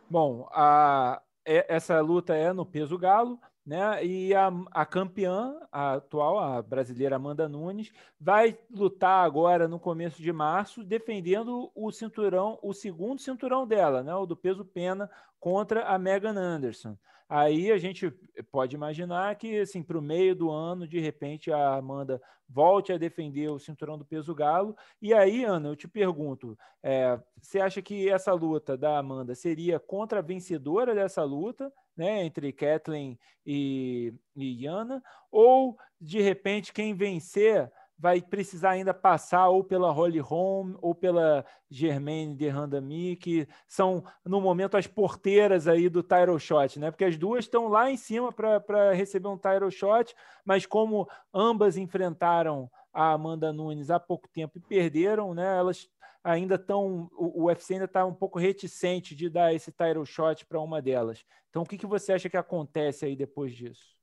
Bom, a, essa luta é no peso galo. né? E a, a campeã, a atual, a brasileira Amanda Nunes, vai lutar agora no começo de março, defendendo o cinturão, o segundo cinturão dela, né? O do peso pena contra a Megan Anderson. Aí a gente pode imaginar que, assim, para o meio do ano, de repente, a Amanda volte a defender o cinturão do peso galo. E aí, Ana, eu te pergunto: é, você acha que essa luta da Amanda seria contra a vencedora dessa luta, né, entre Kathleen e, e Yana? Ou, de repente, quem vencer vai precisar ainda passar ou pela Holly Holm ou pela Germaine de Randami, que são, no momento, as porteiras aí do title shot, né? Porque as duas estão lá em cima para receber um title shot, mas como ambas enfrentaram a Amanda Nunes há pouco tempo e perderam, né? Elas ainda estão, o UFC ainda está um pouco reticente de dar esse title shot para uma delas. Então, o que, que você acha que acontece aí depois disso?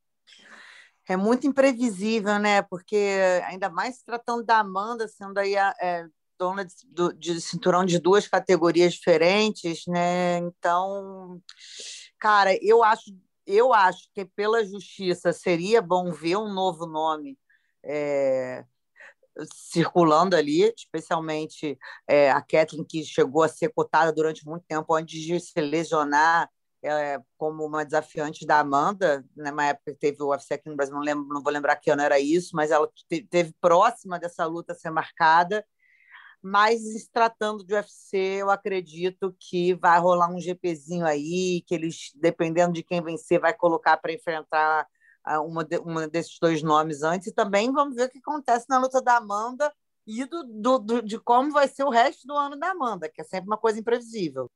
É muito imprevisível, né? Porque ainda mais tratando da Amanda, sendo aí a, é, dona de, de, cinturão de duas categorias diferentes, né? Então, cara, eu acho, eu acho que pela justiça seria bom ver um novo nome é, circulando ali, especialmente é, a Kathleen, que chegou a ser cotada durante muito tempo antes de se lesionar é, como uma desafiante da Amanda, né, na época teve o UFC aqui no Brasil, não, lembro, não vou lembrar que ano era isso, mas ela teve próxima dessa luta ser marcada. Mas se tratando de UFC, eu acredito que vai rolar um GPzinho aí, que eles, dependendo de quem vencer, vai colocar para enfrentar uma, de, uma desses dois nomes antes. E também vamos ver o que acontece na luta da Amanda e do, do, do, de como vai ser o resto do ano da Amanda, que é sempre uma coisa imprevisível.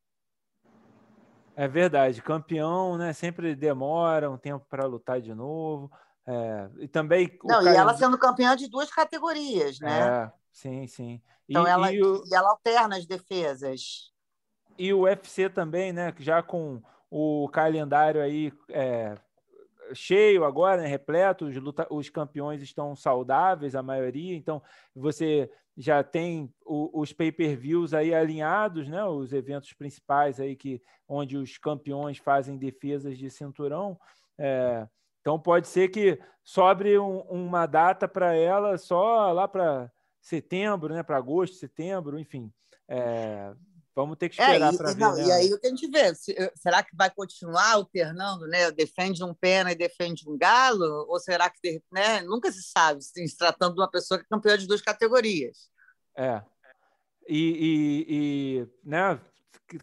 É verdade, campeão, né? Sempre demora um tempo para lutar de novo. É, e também. Não, cara... e ela sendo campeã de duas categorias, né? É, sim, sim. Então ela, e, o... e ela alterna as defesas. E o UFC também, né? Já com o calendário aí é, cheio agora, né, repleto, os, luta, os campeões estão saudáveis, a maioria, então você já tem o, os pay-per-views aí alinhados, né, os eventos principais aí que onde os campeões fazem defesas de cinturão. É, então pode ser que sobre um, uma data para ela só lá para setembro, né, para agosto, setembro, enfim. É, Vamos ter que é, esperar é, para ver. Não, né? E aí o que a gente vê? Eh, será que vai continuar alternando, né? Defende um pena e defende um galo? Ou será que né? nunca se sabe se tratando de uma pessoa que é campeã de duas categorias? É. E, e, e, né,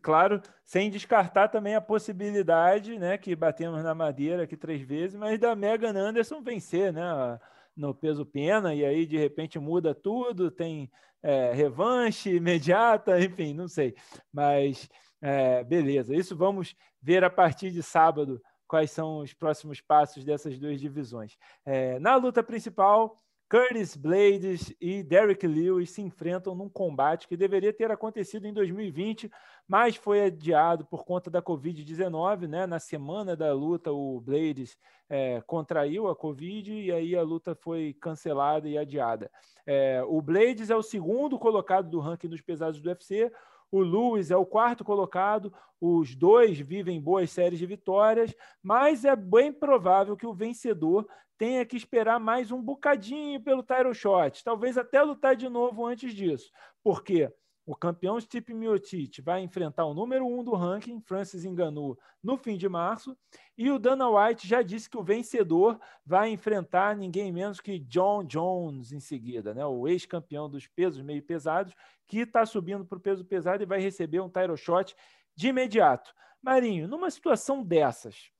claro, sem descartar também a possibilidade, né, que batemos na madeira aqui três vezes, mas da Megan Anderson vencer, né, no peso pena, e aí de repente muda tudo, tem é, revanche imediata, enfim, não sei. Mas é, beleza, isso vamos ver a partir de sábado quais são os próximos passos dessas duas divisões. É, na luta principal, Curtis Blades e Derek Lewis se enfrentam num combate que deveria ter acontecido em 2020, mas foi adiado por conta da Covid-19. Né? Na semana da luta, o Blades é, contraiu a Covid e aí a luta foi cancelada e adiada. É, o Blades é o segundo colocado do ranking dos pesados do UFC. O Lewis é o quarto colocado, os dois vivem boas séries de vitórias, mas é bem provável que o vencedor tenha que esperar mais um bocadinho pelo title shot, talvez até lutar de novo antes disso. Por quê? O campeão Stipe Miocic vai enfrentar o número um do ranking, Francis Ngannou, no fim de março. E o Dana White já disse que o vencedor vai enfrentar ninguém menos que John Jones em seguida, né? o ex-campeão dos pesos meio pesados, que está subindo para o peso pesado e vai receber um title shot de imediato. Marinho, numa situação dessas,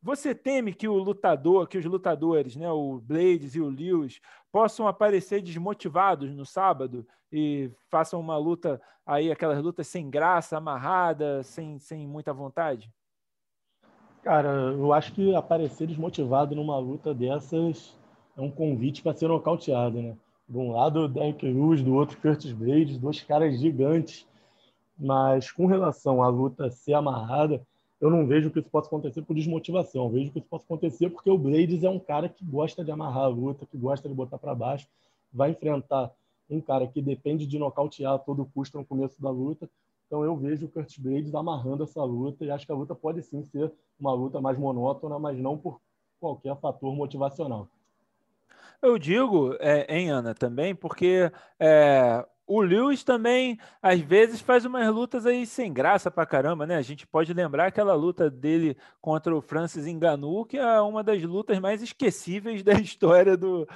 você teme que o lutador, que os lutadores, né, o Blades e o Lewis, possam aparecer desmotivados no sábado e façam uma luta aí, aquelas lutas sem graça, amarrada, sem, sem muita vontade? Cara, eu acho que aparecer desmotivado numa luta dessas é um convite para ser nocauteado, né? De um lado o Derek Lewis, do outro Curtis Blades, dois caras gigantes. Mas com relação à luta ser amarrada, eu não vejo que isso possa acontecer por desmotivação. Eu vejo que isso possa acontecer porque o Blades é um cara que gosta de amarrar a luta, que gosta de botar para baixo, vai enfrentar um cara que depende de nocautear a todo custo no começo da luta. Então eu vejo o Curtis Blades amarrando essa luta e acho que a luta pode sim ser uma luta mais monótona, mas não por qualquer fator motivacional. Eu digo, é, hein, Ana, também, porque é, o Lewis também, às vezes, faz umas lutas aí sem graça pra caramba, né? A gente pode lembrar aquela luta dele contra o Francis Ngannou, que é uma das lutas mais esquecíveis da história do,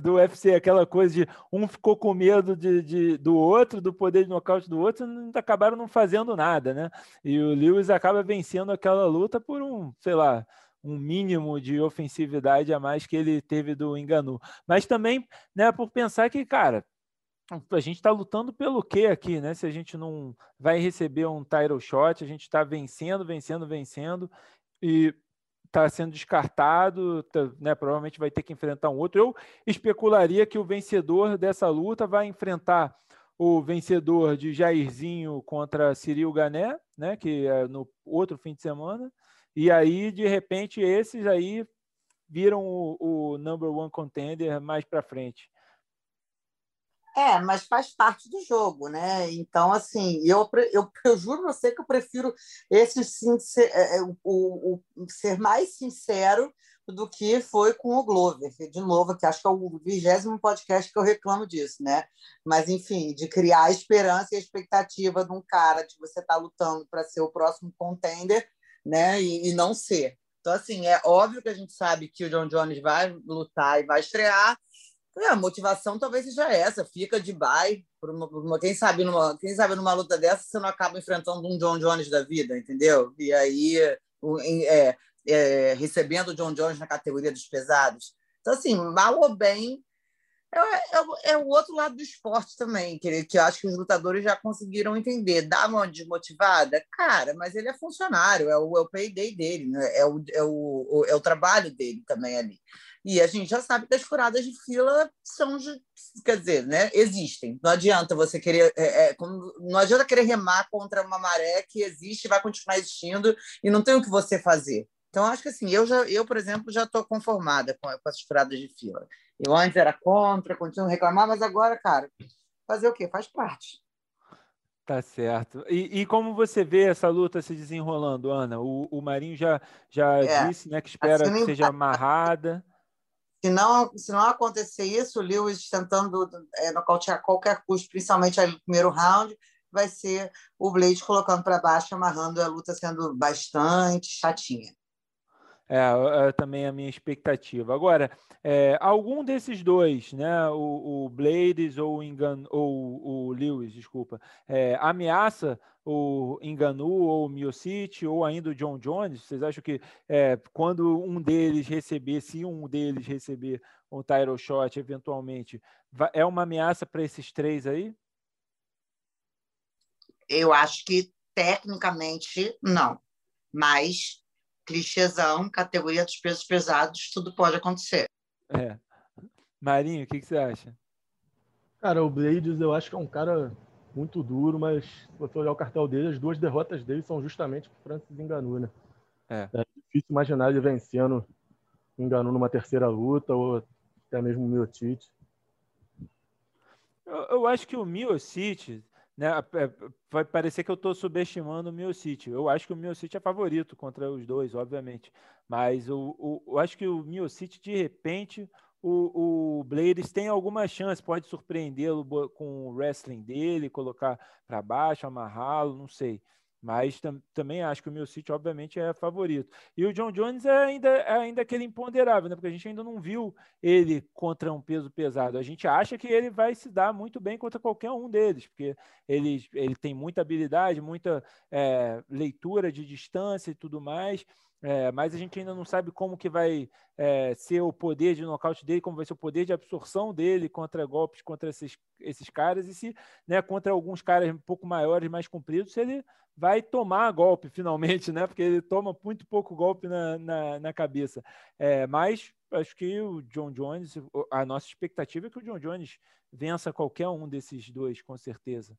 do UFC. Aquela coisa de um ficou com medo de, de do outro, do poder de nocaute do outro, e acabaram não fazendo nada, né? E o Lewis acaba vencendo aquela luta por um, sei lá, um mínimo de ofensividade a mais que ele teve do Enganu. Mas também, né, por pensar que, cara, a gente está lutando pelo quê aqui, né? Se a gente não vai receber um title shot, a gente está vencendo, vencendo, vencendo e está sendo descartado, tá, né? Provavelmente vai ter que enfrentar um outro. Eu especularia que o vencedor dessa luta vai enfrentar o vencedor de Jairzinho contra Cyril Gané, né? Que é no outro fim de semana. E aí, de repente, esses aí viram o, o number one contender mais para frente. É, mas faz parte do jogo, né? Então, assim, eu, eu, eu juro pra você que eu prefiro esse sim, ser, é, é, o, o, ser mais sincero do que foi com o Glover. De novo, que acho que é o vigésimo podcast que eu reclamo disso, né? Mas, enfim, de criar a esperança e a expectativa de um cara que você está lutando para ser o próximo contender, né? E, e não ser. Então, assim, é óbvio que a gente sabe que o John Jones vai lutar e vai estrear, é, a motivação talvez seja essa, fica de bye. Por uma, por uma, quem, sabe numa, quem sabe numa luta dessa você não acaba enfrentando um John Jones da vida, entendeu? E aí é, é, recebendo o John Jones na categoria dos pesados. Então, assim, mal ou bem, é, é, é, o outro lado do esporte também, que, que eu acho que os lutadores já conseguiram entender. Dá uma desmotivada? Cara, mas ele é funcionário, é o, é o payday dele, né? é, o, é, o, é o trabalho dele também ali. E a gente já sabe que as furadas de fila são, quer dizer, né, existem. Não adianta você querer, é, é, não adianta querer remar contra uma maré que existe, vai continuar existindo e não tem o que você fazer. Então acho que assim, eu já, eu por exemplo, já estou conformada com, com essas furadas de fila. Eu antes era contra, continuo a reclamar, mas agora, cara, fazer o quê? Faz parte. Tá certo. E, e, como você vê essa luta se desenrolando, Ana? O, o Marinho já, já é, disse né, que espera assim, que seja amarrada. Se não, se não acontecer isso, o Lewis tentando é, nocautear qualquer custo, principalmente no primeiro round, vai ser o Blade colocando para baixo, amarrando a luta sendo bastante chatinha. É, é, também a minha expectativa. Agora, é, algum desses dois, né, o, o Blades ou o, Engan, ou o Lewis, desculpa, é, ameaça o Enganu ou o Miocic ou ainda o John Jones? Vocês acham que é, quando um deles receber, se um deles receber um title shot eventualmente, é uma ameaça para esses três aí? Eu acho que tecnicamente não, mas clichêzão, categoria dos pesos pesados, tudo pode acontecer. É. Marinho, o que, que você acha? Cara, o Blades eu acho que é um cara muito duro, mas se você olhar o cartel dele, as duas derrotas dele são justamente o Francis Ngannou, né? É. é difícil imaginar ele vencendo Ngannou numa terceira luta ou até mesmo o Miocic. Eu, eu acho que o Miocic, né, é, vai parecer que eu estou subestimando o Miocic. Eu acho que o Miocic é favorito contra os dois, obviamente. Mas eu acho que o Miocic, de repente, o, o Blades tem alguma chance, pode surpreendê-lo com o wrestling dele, colocar para baixo, amarrá-lo, não sei. Mas tam, também acho que o meu City, obviamente, é favorito. E o John Jones é ainda, é ainda aquele imponderável, né? Porque a gente ainda não viu ele contra um peso pesado. A gente acha que ele vai se dar muito bem contra qualquer um deles, porque ele, ele tem muita habilidade, muita é, leitura de distância e tudo mais. É, mas a gente ainda não sabe como que vai é, ser o poder de nocaute dele, como vai ser o poder de absorção dele contra golpes contra esses, esses caras, e se né, contra alguns caras um pouco maiores, mais compridos, se ele vai tomar golpe finalmente, né? Porque ele toma muito pouco golpe na, na, na cabeça. É, mas acho que o John Jones, a nossa expectativa é que o John Jones vença qualquer um desses dois, com certeza.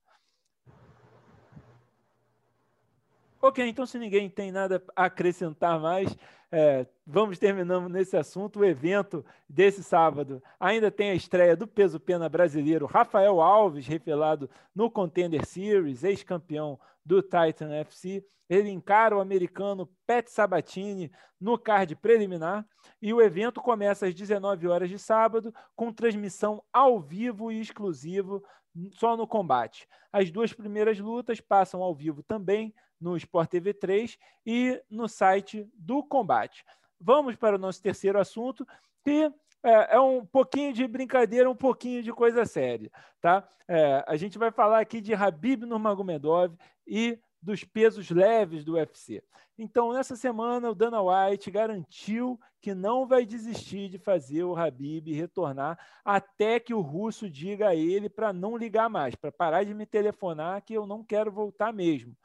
Ok, então se ninguém tem nada a acrescentar mais, é, vamos terminando nesse assunto. O evento desse sábado ainda tem a estreia do peso pena brasileiro Rafael Alves, revelado no Contender Series, ex-campeão do Titan FC. Ele encara o americano Pat Sabatini no card preliminar e o evento começa às 19 horas de sábado com transmissão ao vivo e exclusivo só no combate. As duas primeiras lutas passam ao vivo também no Sport TV 3 e no site do combate. Vamos para o nosso terceiro assunto, que é, é, um pouquinho de brincadeira, um pouquinho de coisa séria. Tá? É, a gente vai falar aqui de Habib Nurmagomedov e dos pesos leves do UFC. Então, nessa semana, o Dana White garantiu que não vai desistir de fazer o Habib retornar até que o russo diga a ele para não ligar mais, para parar de me telefonar que eu não quero voltar mesmo.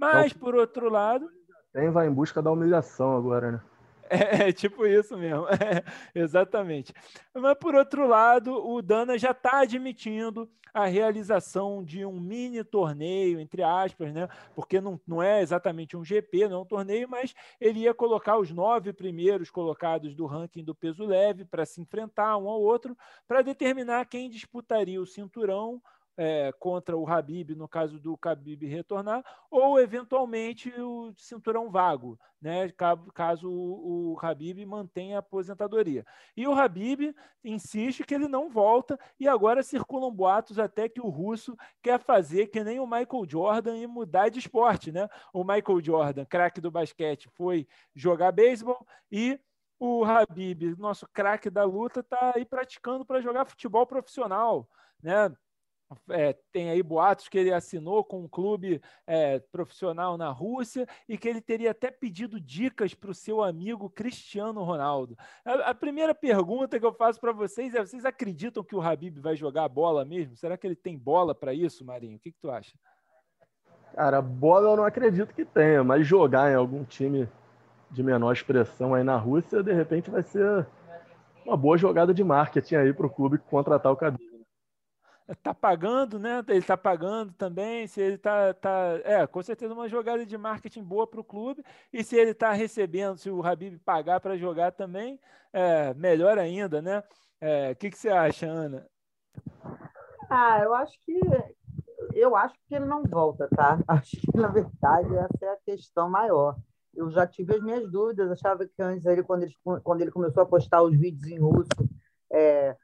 Mas, por outro lado. Tem, vai em busca da humilhação agora, né? É, é, tipo isso mesmo, é, exatamente. Mas, por outro lado, o Dana já está admitindo a realização de um mini torneio, entre aspas, né? porque não, não é exatamente um GP, não é um torneio, mas ele ia colocar os nove primeiros colocados do ranking do peso leve para se enfrentar um ao outro, para determinar quem disputaria o cinturão é, contra o Habib, no caso do Habib retornar, ou eventualmente o cinturão vago, né, caso o, o Habib mantenha a aposentadoria. E o Habib insiste que ele não volta, e agora circulam boatos até que o russo quer fazer que nem o Michael Jordan e mudar de esporte. Né? O Michael Jordan, craque do basquete, foi jogar beisebol e o Habib, nosso craque da luta, está aí praticando para jogar futebol profissional. Né? É, tem aí boatos que ele assinou com um clube é, profissional na Rússia e que ele teria até pedido dicas para o seu amigo Cristiano Ronaldo. A, a primeira pergunta que eu faço para vocês é: vocês acreditam que o Habib vai jogar bola mesmo? Será que ele tem bola para isso, Marinho? O que, que tu acha? Cara, bola eu não acredito que tenha, mas jogar em algum time de menor expressão aí na Rússia, de repente vai ser uma boa jogada de marketing aí para o clube contratar o Khabib tá pagando, né? Ele tá pagando também. Se ele tá, tá é, com certeza uma jogada de marketing boa para o clube. E se ele tá recebendo, se o Habib pagar para jogar também, é, melhor ainda, né? É, o é, que, que você acha, Ana? Ah, eu acho que eu acho que ele não volta, tá? Acho que na verdade essa é a questão maior. Eu já tive as minhas dúvidas, achava que antes ele quando ele, quando ele começou a postar os vídeos em russo, é,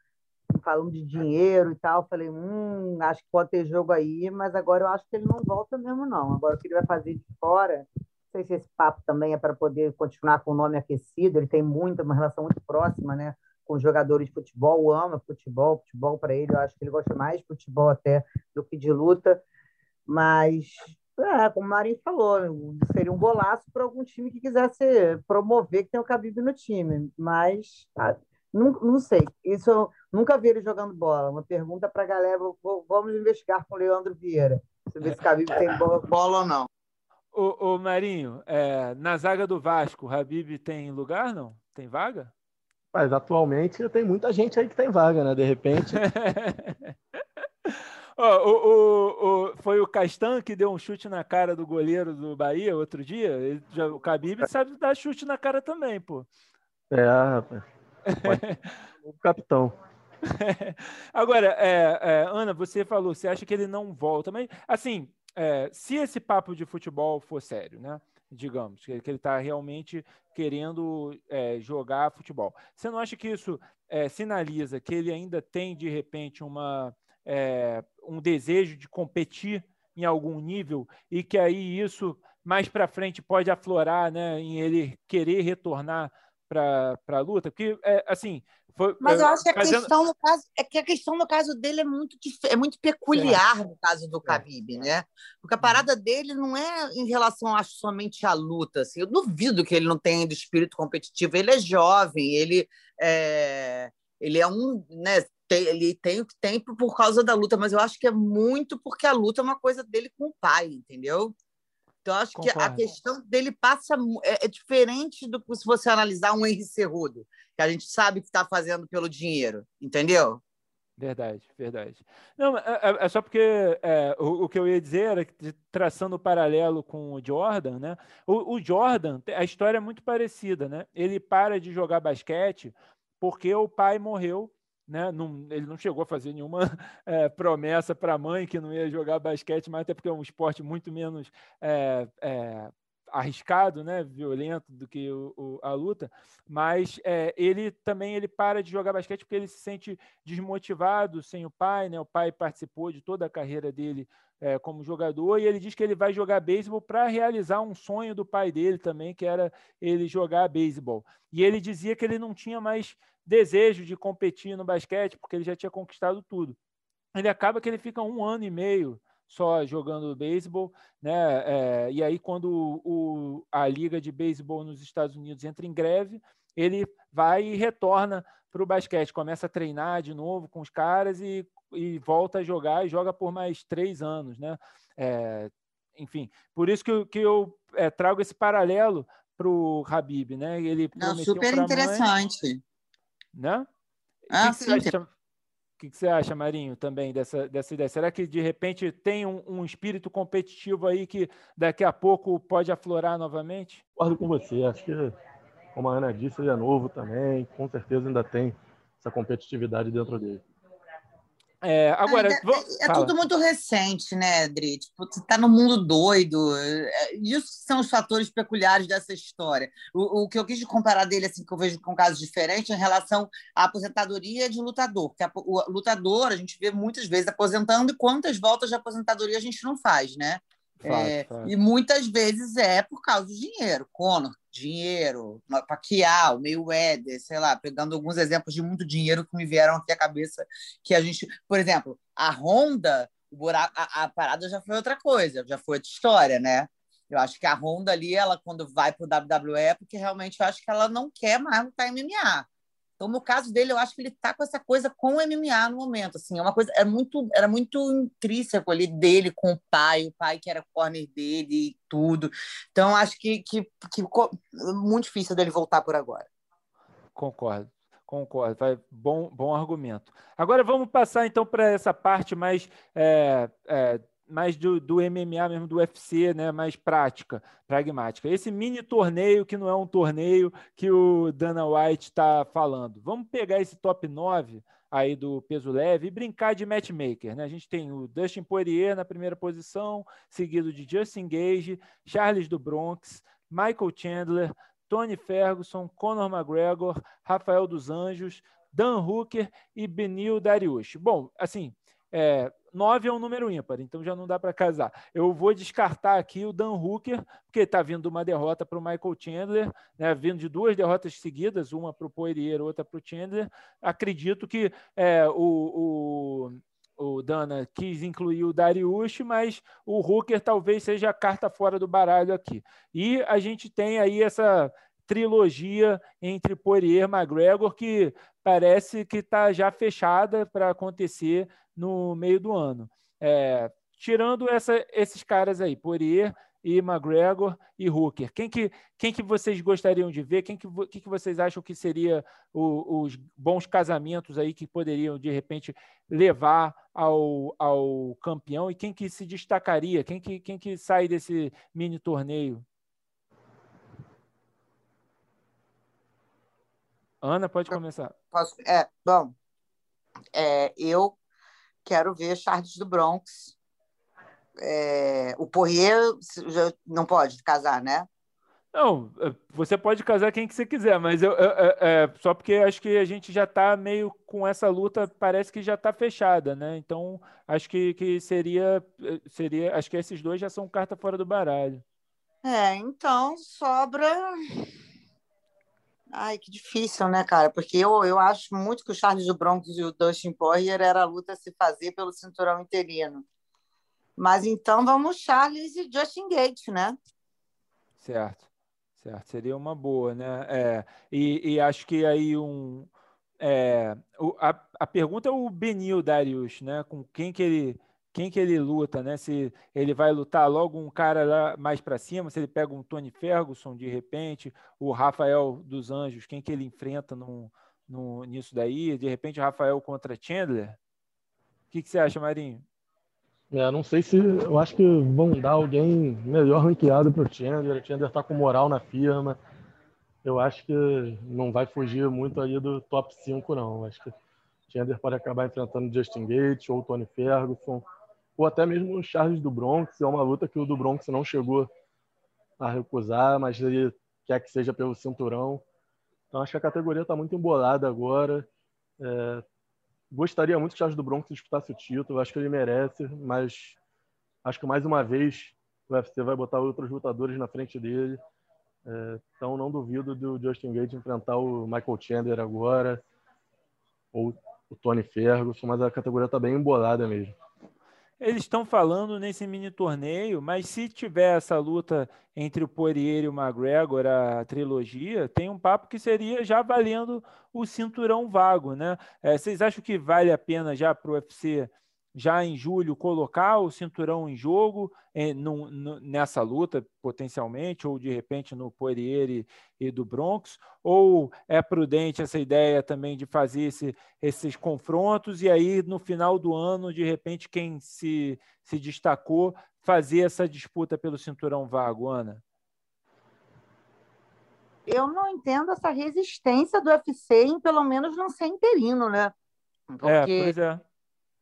falando de dinheiro e tal. Falei, hum, acho que pode ter jogo aí, mas agora eu acho que ele não volta mesmo, não. Agora o que ele vai fazer de fora, não sei se esse papo também é para poder continuar com o nome aquecido. Ele tem muita, uma relação muito próxima, né? Com jogadores de futebol, ama futebol, futebol para ele, eu acho que ele gosta mais de futebol até do que de luta. Mas é, como o Marinho falou, seria um golaço para algum time que quisesse promover que tem o Khabib no time. Mas não, não sei. Isso eu nunca vi ele jogando bola. Uma pergunta para a galera. Vamos investigar com o Leandro Vieira. Ver se Khabib tem bola ou não. Ô, ô Marinho, é, na zaga do Vasco, o Habib tem lugar, não? Tem vaga? Mas atualmente tem muita gente aí que tem vaga, né? De repente. oh, o, o, o, foi o Castan que deu um chute na cara do goleiro do Bahia outro dia. Ele, já, o Khabib sabe dar chute na cara também, pô. É, rapaz. o capitão. Agora, é, é, Ana, você falou, você acha que ele não volta, mas assim, é, se esse papo de futebol for sério, né? Digamos, que, que ele está realmente querendo é, jogar futebol. Você não acha que isso é, sinaliza que ele ainda tem, de repente, uma, é, um desejo de competir em algum nível e que aí isso mais para frente pode aflorar né, em ele querer retornar para a luta? Porque, é, assim. Foi, Mas eu acho que a fazendo... questão, no caso, é que a questão no caso dele é muito, é muito peculiar no caso do Khabib, né? Porque a parada dele não é em relação, acho, somente à luta. Assim. Eu duvido que ele não tenha espírito competitivo. Ele é jovem, ele é, ele é um. Né, tem, ele tem o que tem por causa da luta, mas eu acho que é muito porque a luta é uma coisa dele com o pai, entendeu? Então, acho Concordo. que a questão dele passa é, é, diferente do que se você analisar um Henry Cerrudo, que a gente sabe que está fazendo pelo dinheiro, entendeu? Verdade, verdade. Não, é, é, é só porque é, o, o, que eu ia dizer era que, traçando o paralelo com o Jordan, né? O, o, Jordan, a história é muito parecida, né? Ele para de jogar basquete porque o pai morreu né? Não, ele não chegou a fazer nenhuma é, promessa para a mãe que não ia jogar basquete, mas até porque é um esporte muito menos é, é, arriscado, né, violento do que o, o, a luta, mas é, ele também ele para de jogar basquete porque ele se sente desmotivado sem o pai, né? O pai participou de toda a carreira dele é, como jogador e ele diz que ele vai jogar beisebol para realizar um sonho do pai dele também, que era ele jogar beisebol. E ele dizia que ele não tinha mais desejo de competir no basquete porque ele já tinha conquistado tudo. Ele acaba que ele fica um ano e meio só jogando beisebol, né? É, e aí, quando o, a liga de beisebol nos Estados Unidos entra em greve, ele vai e retorna para o basquete, começa a treinar de novo com os caras e, e volta a jogar e joga por mais três anos, né? É, enfim, por isso que, eu, que eu é, trago esse paralelo para o Habib, né? Ele Não, super interessante. Mãe, né? Ah, sim, que o que, que, você acha, Marinho, também dessa, dessa ideia? Será que de repente tem um, um, espírito competitivo aí que daqui a pouco pode aflorar novamente? Concordo com você. Acho que, como a Ana disse, ele é novo também. Com certeza ainda tem essa competitividade dentro dele. É, agora, é, é tudo muito recente, né, Dri? Tipo, você está no mundo doido. É, isso são os fatores peculiares dessa história. O, o, que eu quis comparar dele, assim, que eu vejo com casos diferentes, em relação à aposentadoria de lutador. Porque a, o lutador, a gente vê muitas vezes aposentando, e quantas voltas de aposentadoria a gente não faz, né? Fato, é, fato. E muitas vezes é por causa do dinheiro. Conor, dinheiro. Pacquiao, Mayweather, sei lá, pegando alguns exemplos de muito dinheiro que me vieram aqui à cabeça. Que a gente, por exemplo, a Honda, o buraco, a, a parada já foi outra coisa, já foi outra história, né? Eu acho que a Honda ali, ela quando vai para o WWE, é porque realmente eu acho que ela não quer mais lutar MMA. Então, no caso dele, eu acho que ele está com essa coisa com o MMA no momento. Assim, é uma coisa, é muito, era muito intrínseco ali dele com o pai, o pai que era corner dele e tudo. Então, acho que, que, que muito difícil dele voltar por agora. Concordo. Concordo, vai, bom, bom argumento. Agora vamos passar então para essa parte mais é, é, mais do, do MMA mesmo, do UFC, né, mais prática, pragmática. Esse mini torneio, que não é um torneio que o Dana White está falando. Vamos pegar esse top 9 aí do peso leve e brincar de matchmaker. Né? A gente tem o Dustin Poirier na primeira posição, seguido de Justin Gage, Charles do Bronx, Michael Chandler, Tony Ferguson, Conor McGregor, Rafael dos Anjos, Dan Hooker e Benil Dariush. Bom, assim, é, 9 é um número ímpar, então já não dá para casar. Eu vou descartar aqui o Dan Hooker, porque está vindo uma derrota para o Michael Chandler, né, vindo de duas derrotas seguidas, uma para o Poirier, outra para o Chandler. Acredito que é, o, o, o, Dana quis incluir o Dariush, mas o Hooker talvez seja a carta fora do baralho aqui. E a gente tem aí essa trilogia entre Poirier e McGregor que parece que está já fechada para acontecer no meio do ano. É, tirando essa, esses caras aí, Poirier e McGregor e Hooker, quem que, quem que vocês gostariam de ver? Quem que, que, que vocês acham que seria o, os bons casamentos aí que poderiam, de repente, levar ao, ao campeão? E quem que se destacaria? Quem que, quem que sai desse mini torneio? Ana, pode começar. Posso? É, bom, é, eu quero ver Charles do Bronx. É, o Poirier já não pode casar, né? Não, é, você pode casar quem que você quiser, mas eu, eu, eu é, só porque acho que a gente já está meio com essa luta, parece que já está fechada, né? Então acho que, que seria, seria, acho que esses dois já são carta fora do baralho. É, então sobra Ai, que difícil, né, cara? Porque eu, eu acho muito que o Charles do Bronx e o Dustin Poirier era a luta a se fazer pelo cinturão interino. Mas então vamos Charles e Justin Gates, né? Certo, certo. Seria uma boa, né? É, e, e acho que aí um... É, a, a pergunta é o Benil Darius, né? Com quem que ele quem que ele luta, né? Se ele vai lutar logo um cara lá mais para cima, se ele pega um Tony Ferguson de repente, o Rafael dos Anjos, quem que ele enfrenta nisso daí? De repente, Rafael contra Chandler? O que, que você acha, Marinho? É, não sei se. Eu acho que vão dar alguém melhor ranqueado para o Chandler. O Chandler está com moral na firma. Eu acho que não vai fugir muito aí do top 5, não. Acho que Chandler pode acabar enfrentando Justin Gates ou Tony Ferguson, ou até mesmo o Charles do Bronx. É uma luta que o do Bronx não chegou a recusar, mas ele quer que seja pelo cinturão. Então acho que a categoria está muito embolada agora. É, gostaria muito que o Charles do Bronx disputasse o título, acho que ele merece, mas acho que mais uma vez o UFC vai botar outros lutadores na frente dele. É, então não duvido do Justin Gage enfrentar o Michael Chandler agora, ou o Tony Ferguson, mas a categoria está bem embolada mesmo. Eles estão falando nesse mini torneio, mas se tiver essa luta entre o Poirier e o McGregor, a trilogia, tem um papo que seria já valendo o cinturão vago, né? É, vocês acham que vale a pena já para o UFC já em julho colocar o cinturão em jogo no, no, nessa luta, potencialmente, ou de repente no Poirier e, e, do Bronx? Ou é prudente essa ideia também de fazer esse, esses confrontos e aí no final do ano, de repente, quem se, se destacou fazer essa disputa pelo cinturão vago, Ana? Eu não entendo essa resistência do UFC em pelo menos não ser interino, né? É, Porque... É, pois é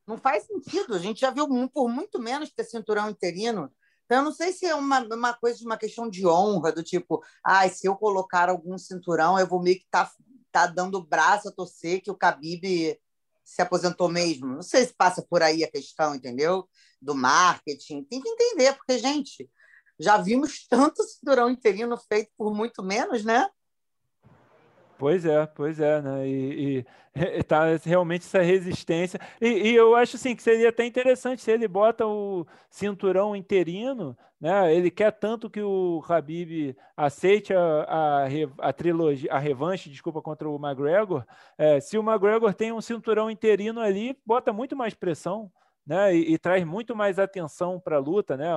não faz sentido. A gente já viu por muito menos ter cinturão interino. Então, eu não sei se é uma, uma coisa de uma questão de honra, do tipo, ah, se eu colocar algum cinturão, eu vou meio que tá, tá dando braço a torcer que o Khabib se aposentou mesmo. Não sei se passa por aí a questão, entendeu? Do marketing. Tem que entender, porque, gente, já vimos tanto cinturão interino feito por muito menos, né? Pois é, pois é, né? E, e tá realmente essa resistência. E, e, eu acho assim que seria até interessante se ele bota o cinturão interino, né? Ele quer tanto que o Habib aceite a, a, a trilogia, a revanche, desculpa, contra o McGregor. É, se o McGregor tem um cinturão interino ali, bota muito mais pressão. Né, e, e, traz muito mais atenção para a luta, né?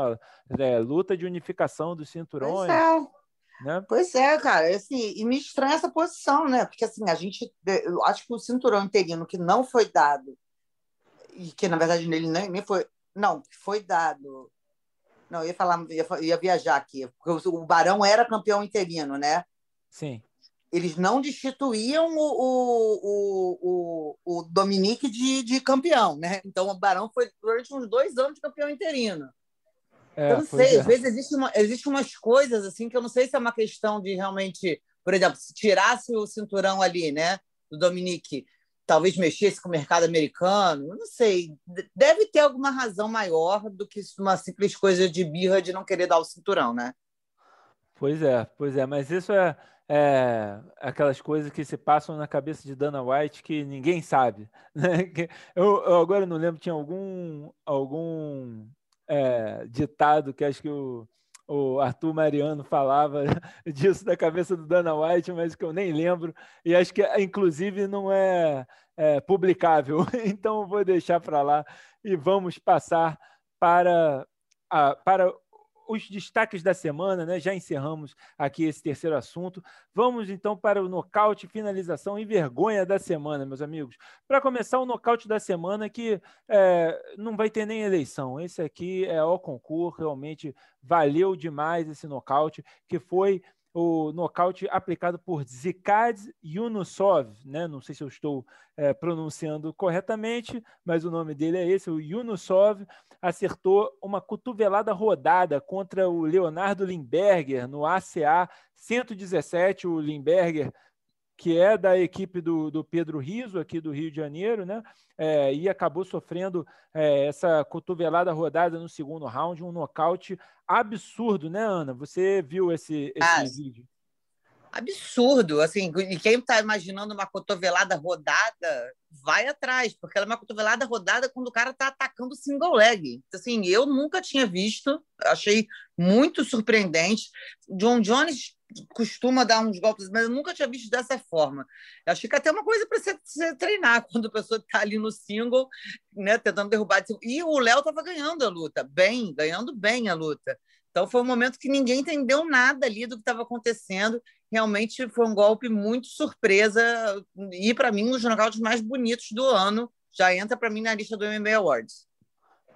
É, luta de unificação dos cinturões. Pois é. Né? Pois é, cara, assim, e me estranha essa posição, né? Porque assim, a gente, eu acho que o cinturão interino que não foi dado, e que na verdade nele nem, nem foi, não, foi dado. Não, eu ia falar, ia, ia viajar aqui, porque o, o Barão era campeão interino, né? Sim. Eles não destituíam o, o, o, o Dominique de, de campeão, né? Então o Barão foi durante uns dois anos campeão interino. É, eu não sei, é. às vezes existe, uma, existe umas coisas assim que eu não sei se é uma questão de realmente, por exemplo, se tirasse o cinturão ali, né, do Dominique, talvez mexesse com o mercado americano, eu não sei. Deve ter alguma razão maior do que uma simples coisa de birra de não querer dar o cinturão, né? Pois é, pois é, mas isso é, é aquelas coisas que se passam na cabeça de Dana White que ninguém sabe. Né? Eu, eu agora não lembro, tinha algum, algum é, ditado que acho que o, o Arthur Mariano falava disso da cabeça do Dana White, mas que eu nem lembro, e acho que inclusive não é, é publicável, então vou deixar para lá e vamos passar para, a, para os destaques da semana, né? Já encerramos aqui esse terceiro assunto. Vamos então para o nocaute, finalização e vergonha da semana, meus amigos. Para começar, o nocaute da semana que é, não vai ter nem eleição. Esse aqui é o concurso, realmente valeu demais esse nocaute, que foi o nocaute aplicado por Zikad Yunusov, né? não sei se eu estou é, pronunciando corretamente, mas o nome dele é esse, o Yunusov, acertou uma cotovelada rodada contra o Leonardo Limberger no ACA 117, o Limberger que é da equipe do, do Pedro Riso, aqui do Rio de Janeiro, né? É, e acabou sofrendo é, essa cotovelada rodada no segundo round, um nocaute absurdo, né, Ana? Você viu esse, esse ah, vídeo? Absurdo, assim, e quem está imaginando uma cotovelada rodada, vai atrás, porque ela é uma cotovelada rodada quando o cara está atacando single leg. Assim, eu nunca tinha visto, achei muito surpreendente. John Jones costuma dar uns golpes, mas eu nunca tinha visto dessa forma. Eu acho que até uma coisa para você, treinar quando a pessoa está ali no single, né, tentando derrubar. E o Léo estava ganhando a luta, bem, ganhando bem a luta. Então foi um momento que ninguém entendeu nada ali do que estava acontecendo. Realmente foi um golpe muito surpresa e para mim um dos nocautes mais bonitos do ano. Já entra para mim na lista do MMA Awards.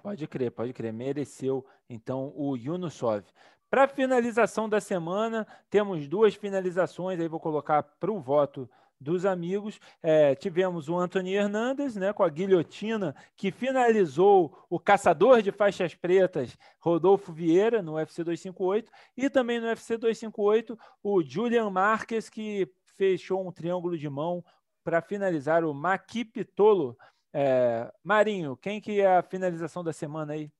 Pode crer, pode crer. Mereceu, então, o Yunusov. Para finalização da semana, temos duas finalizações, aí vou colocar para o voto dos amigos. É, tivemos o Anthony Hernandes, né, com a guilhotina, que finalizou o caçador de faixas pretas, Rodolfo Vieira, no UFC 258, e também no UFC 258, o Julian Marques, que fechou um triângulo de mão para finalizar o Maqui Pitolo. É, Marinho, quem que é a finalização da semana aí?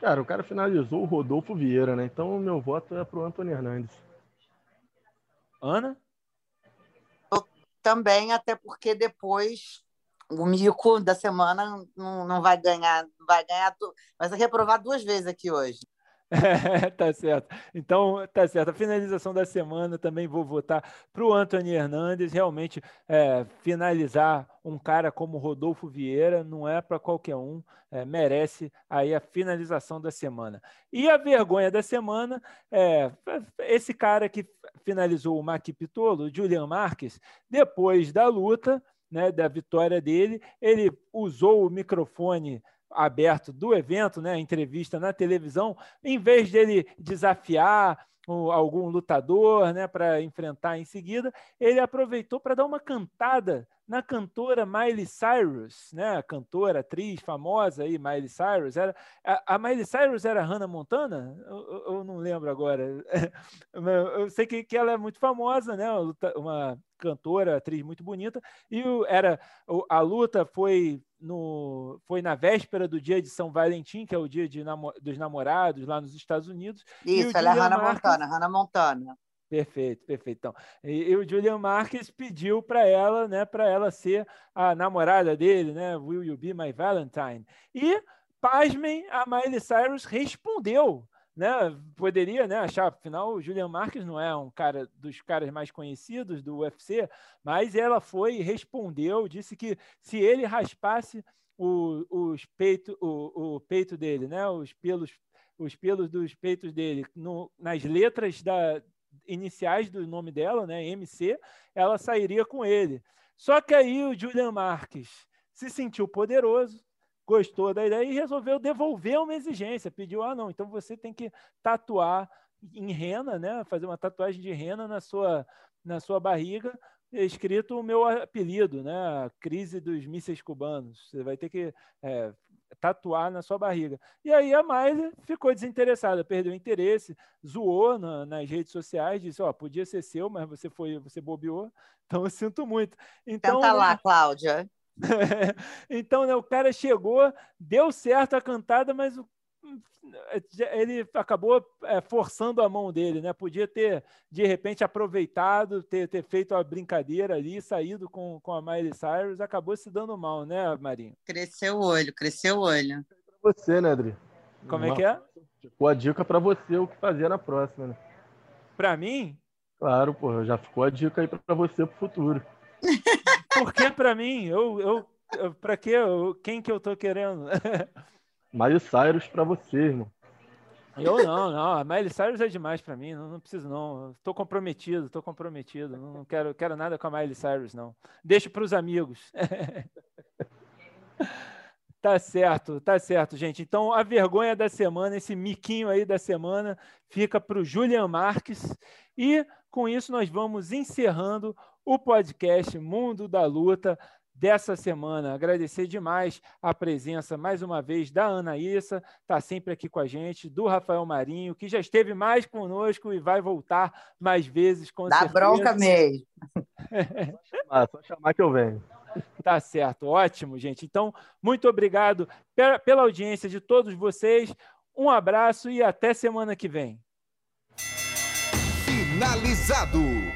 Cara, o cara finalizou o Rodolfo Vieira, né? Então, meu voto é pro Antônio Hernandes. Ana? Eu também, até porque depois o mico da semana não, não vai ganhar, vai ganhar, vai ser reprovado duas vezes aqui hoje. tá certo. Então, tá certo. A finalização da semana também vou votar para o Anthony Hernandes. Realmente, é, finalizar um cara como Rodolfo Vieira não é para qualquer um, é, merece aí a finalização da semana. E a vergonha da semana é esse cara que finalizou o Maqui Pitolo, Julian Marques, depois da luta, né, da vitória dele, ele usou o microfone aberto do evento, né, entrevista na televisão, em vez dele desafiar algum lutador né, para enfrentar em seguida, ele aproveitou para dar uma cantada na cantora Miley Cyrus, né? Cantora, atriz famosa aí, Miley Cyrus. Era, a, a Miley Cyrus era Hannah Montana? Eu, eu, não lembro agora. Eu sei que, que ela é muito famosa, né? Uma cantora, atriz muito bonita. E era, a luta foi, no, foi na véspera do dia de São Valentim, que é o dia de, dos namorados lá nos Estados Unidos. Isso, ela é Hannah Marcos, Montana, Hannah Montana. Perfeito, perfeito. Então, e, e o Julian Marques pediu para ela, né, para ela ser a namorada dele, né? Will you be my Valentine? E pasmem, a Miley Cyrus respondeu, né? Poderia, né, achar, afinal, o Julian Marques não é um cara dos caras mais conhecidos do UFC, mas ela foi e respondeu, disse que se ele raspasse o, os peito, o, o peito dele, né, os pelos os pelos dos peitos dele no, nas letras da, iniciais do nome dela, né, MC, ela sairia com ele. Só que aí o Julian Marques se sentiu poderoso, gostou da ideia e resolveu devolver uma exigência. Pediu: ah, não, então você tem que tatuar em rena, né? Fazer uma tatuagem de rena na sua, na sua barriga, escrito o meu apelido, né? Crise dos mísseis cubanos. Você vai ter que é, tatuar na sua barriga. E aí a Miley ficou desinteressada, perdeu o interesse, zoou na, nas redes sociais, disse, ó, oh, podia ser seu, mas você foi, você bobeou, então eu sinto muito. Então, Canta lá, né? Cláudia. então, né, o cara chegou, deu certo a cantada, mas o ele acabou é, forçando a mão dele, né? Podia ter, de repente, aproveitado, ter, ter feito a brincadeira ali, saído com, com a Miley Cyrus, acabou se dando mal, né, Marinho? Cresceu o olho, cresceu o olho. Pra você, né, Adri? Como é que é? Ficou a dica para você o que fazer na próxima, né? Para mim? Claro, pô, já ficou a dica aí para você pro futuro. Por que para mim? Eu, eu, eu para quê? Eu, quem que eu tô querendo? Miley Cyrus para você, irmão. Eu não, não. A Miley Cyrus é demais para mim. Não, não, preciso, não. Estou comprometido, estou comprometido. Não, não, quero, quero nada com a Miley Cyrus, não. Deixa para os amigos. tá certo, tá certo, gente. Então, a vergonha da semana, esse miquinho aí da semana, fica para o Julian Marques. E com isso, nós vamos encerrando o podcast Mundo da Luta dessa semana. Agradecer demais a presença, mais uma vez, da Anaísa, está sempre aqui com a gente, do Rafael Marinho, que já esteve mais conosco e vai voltar mais vezes, com Dá certeza. bronca mesmo. ah, só chamar que eu venho. Tá certo, ótimo, gente. Então, muito obrigado pela audiência de todos vocês. Um abraço e até semana que vem. Finalizado.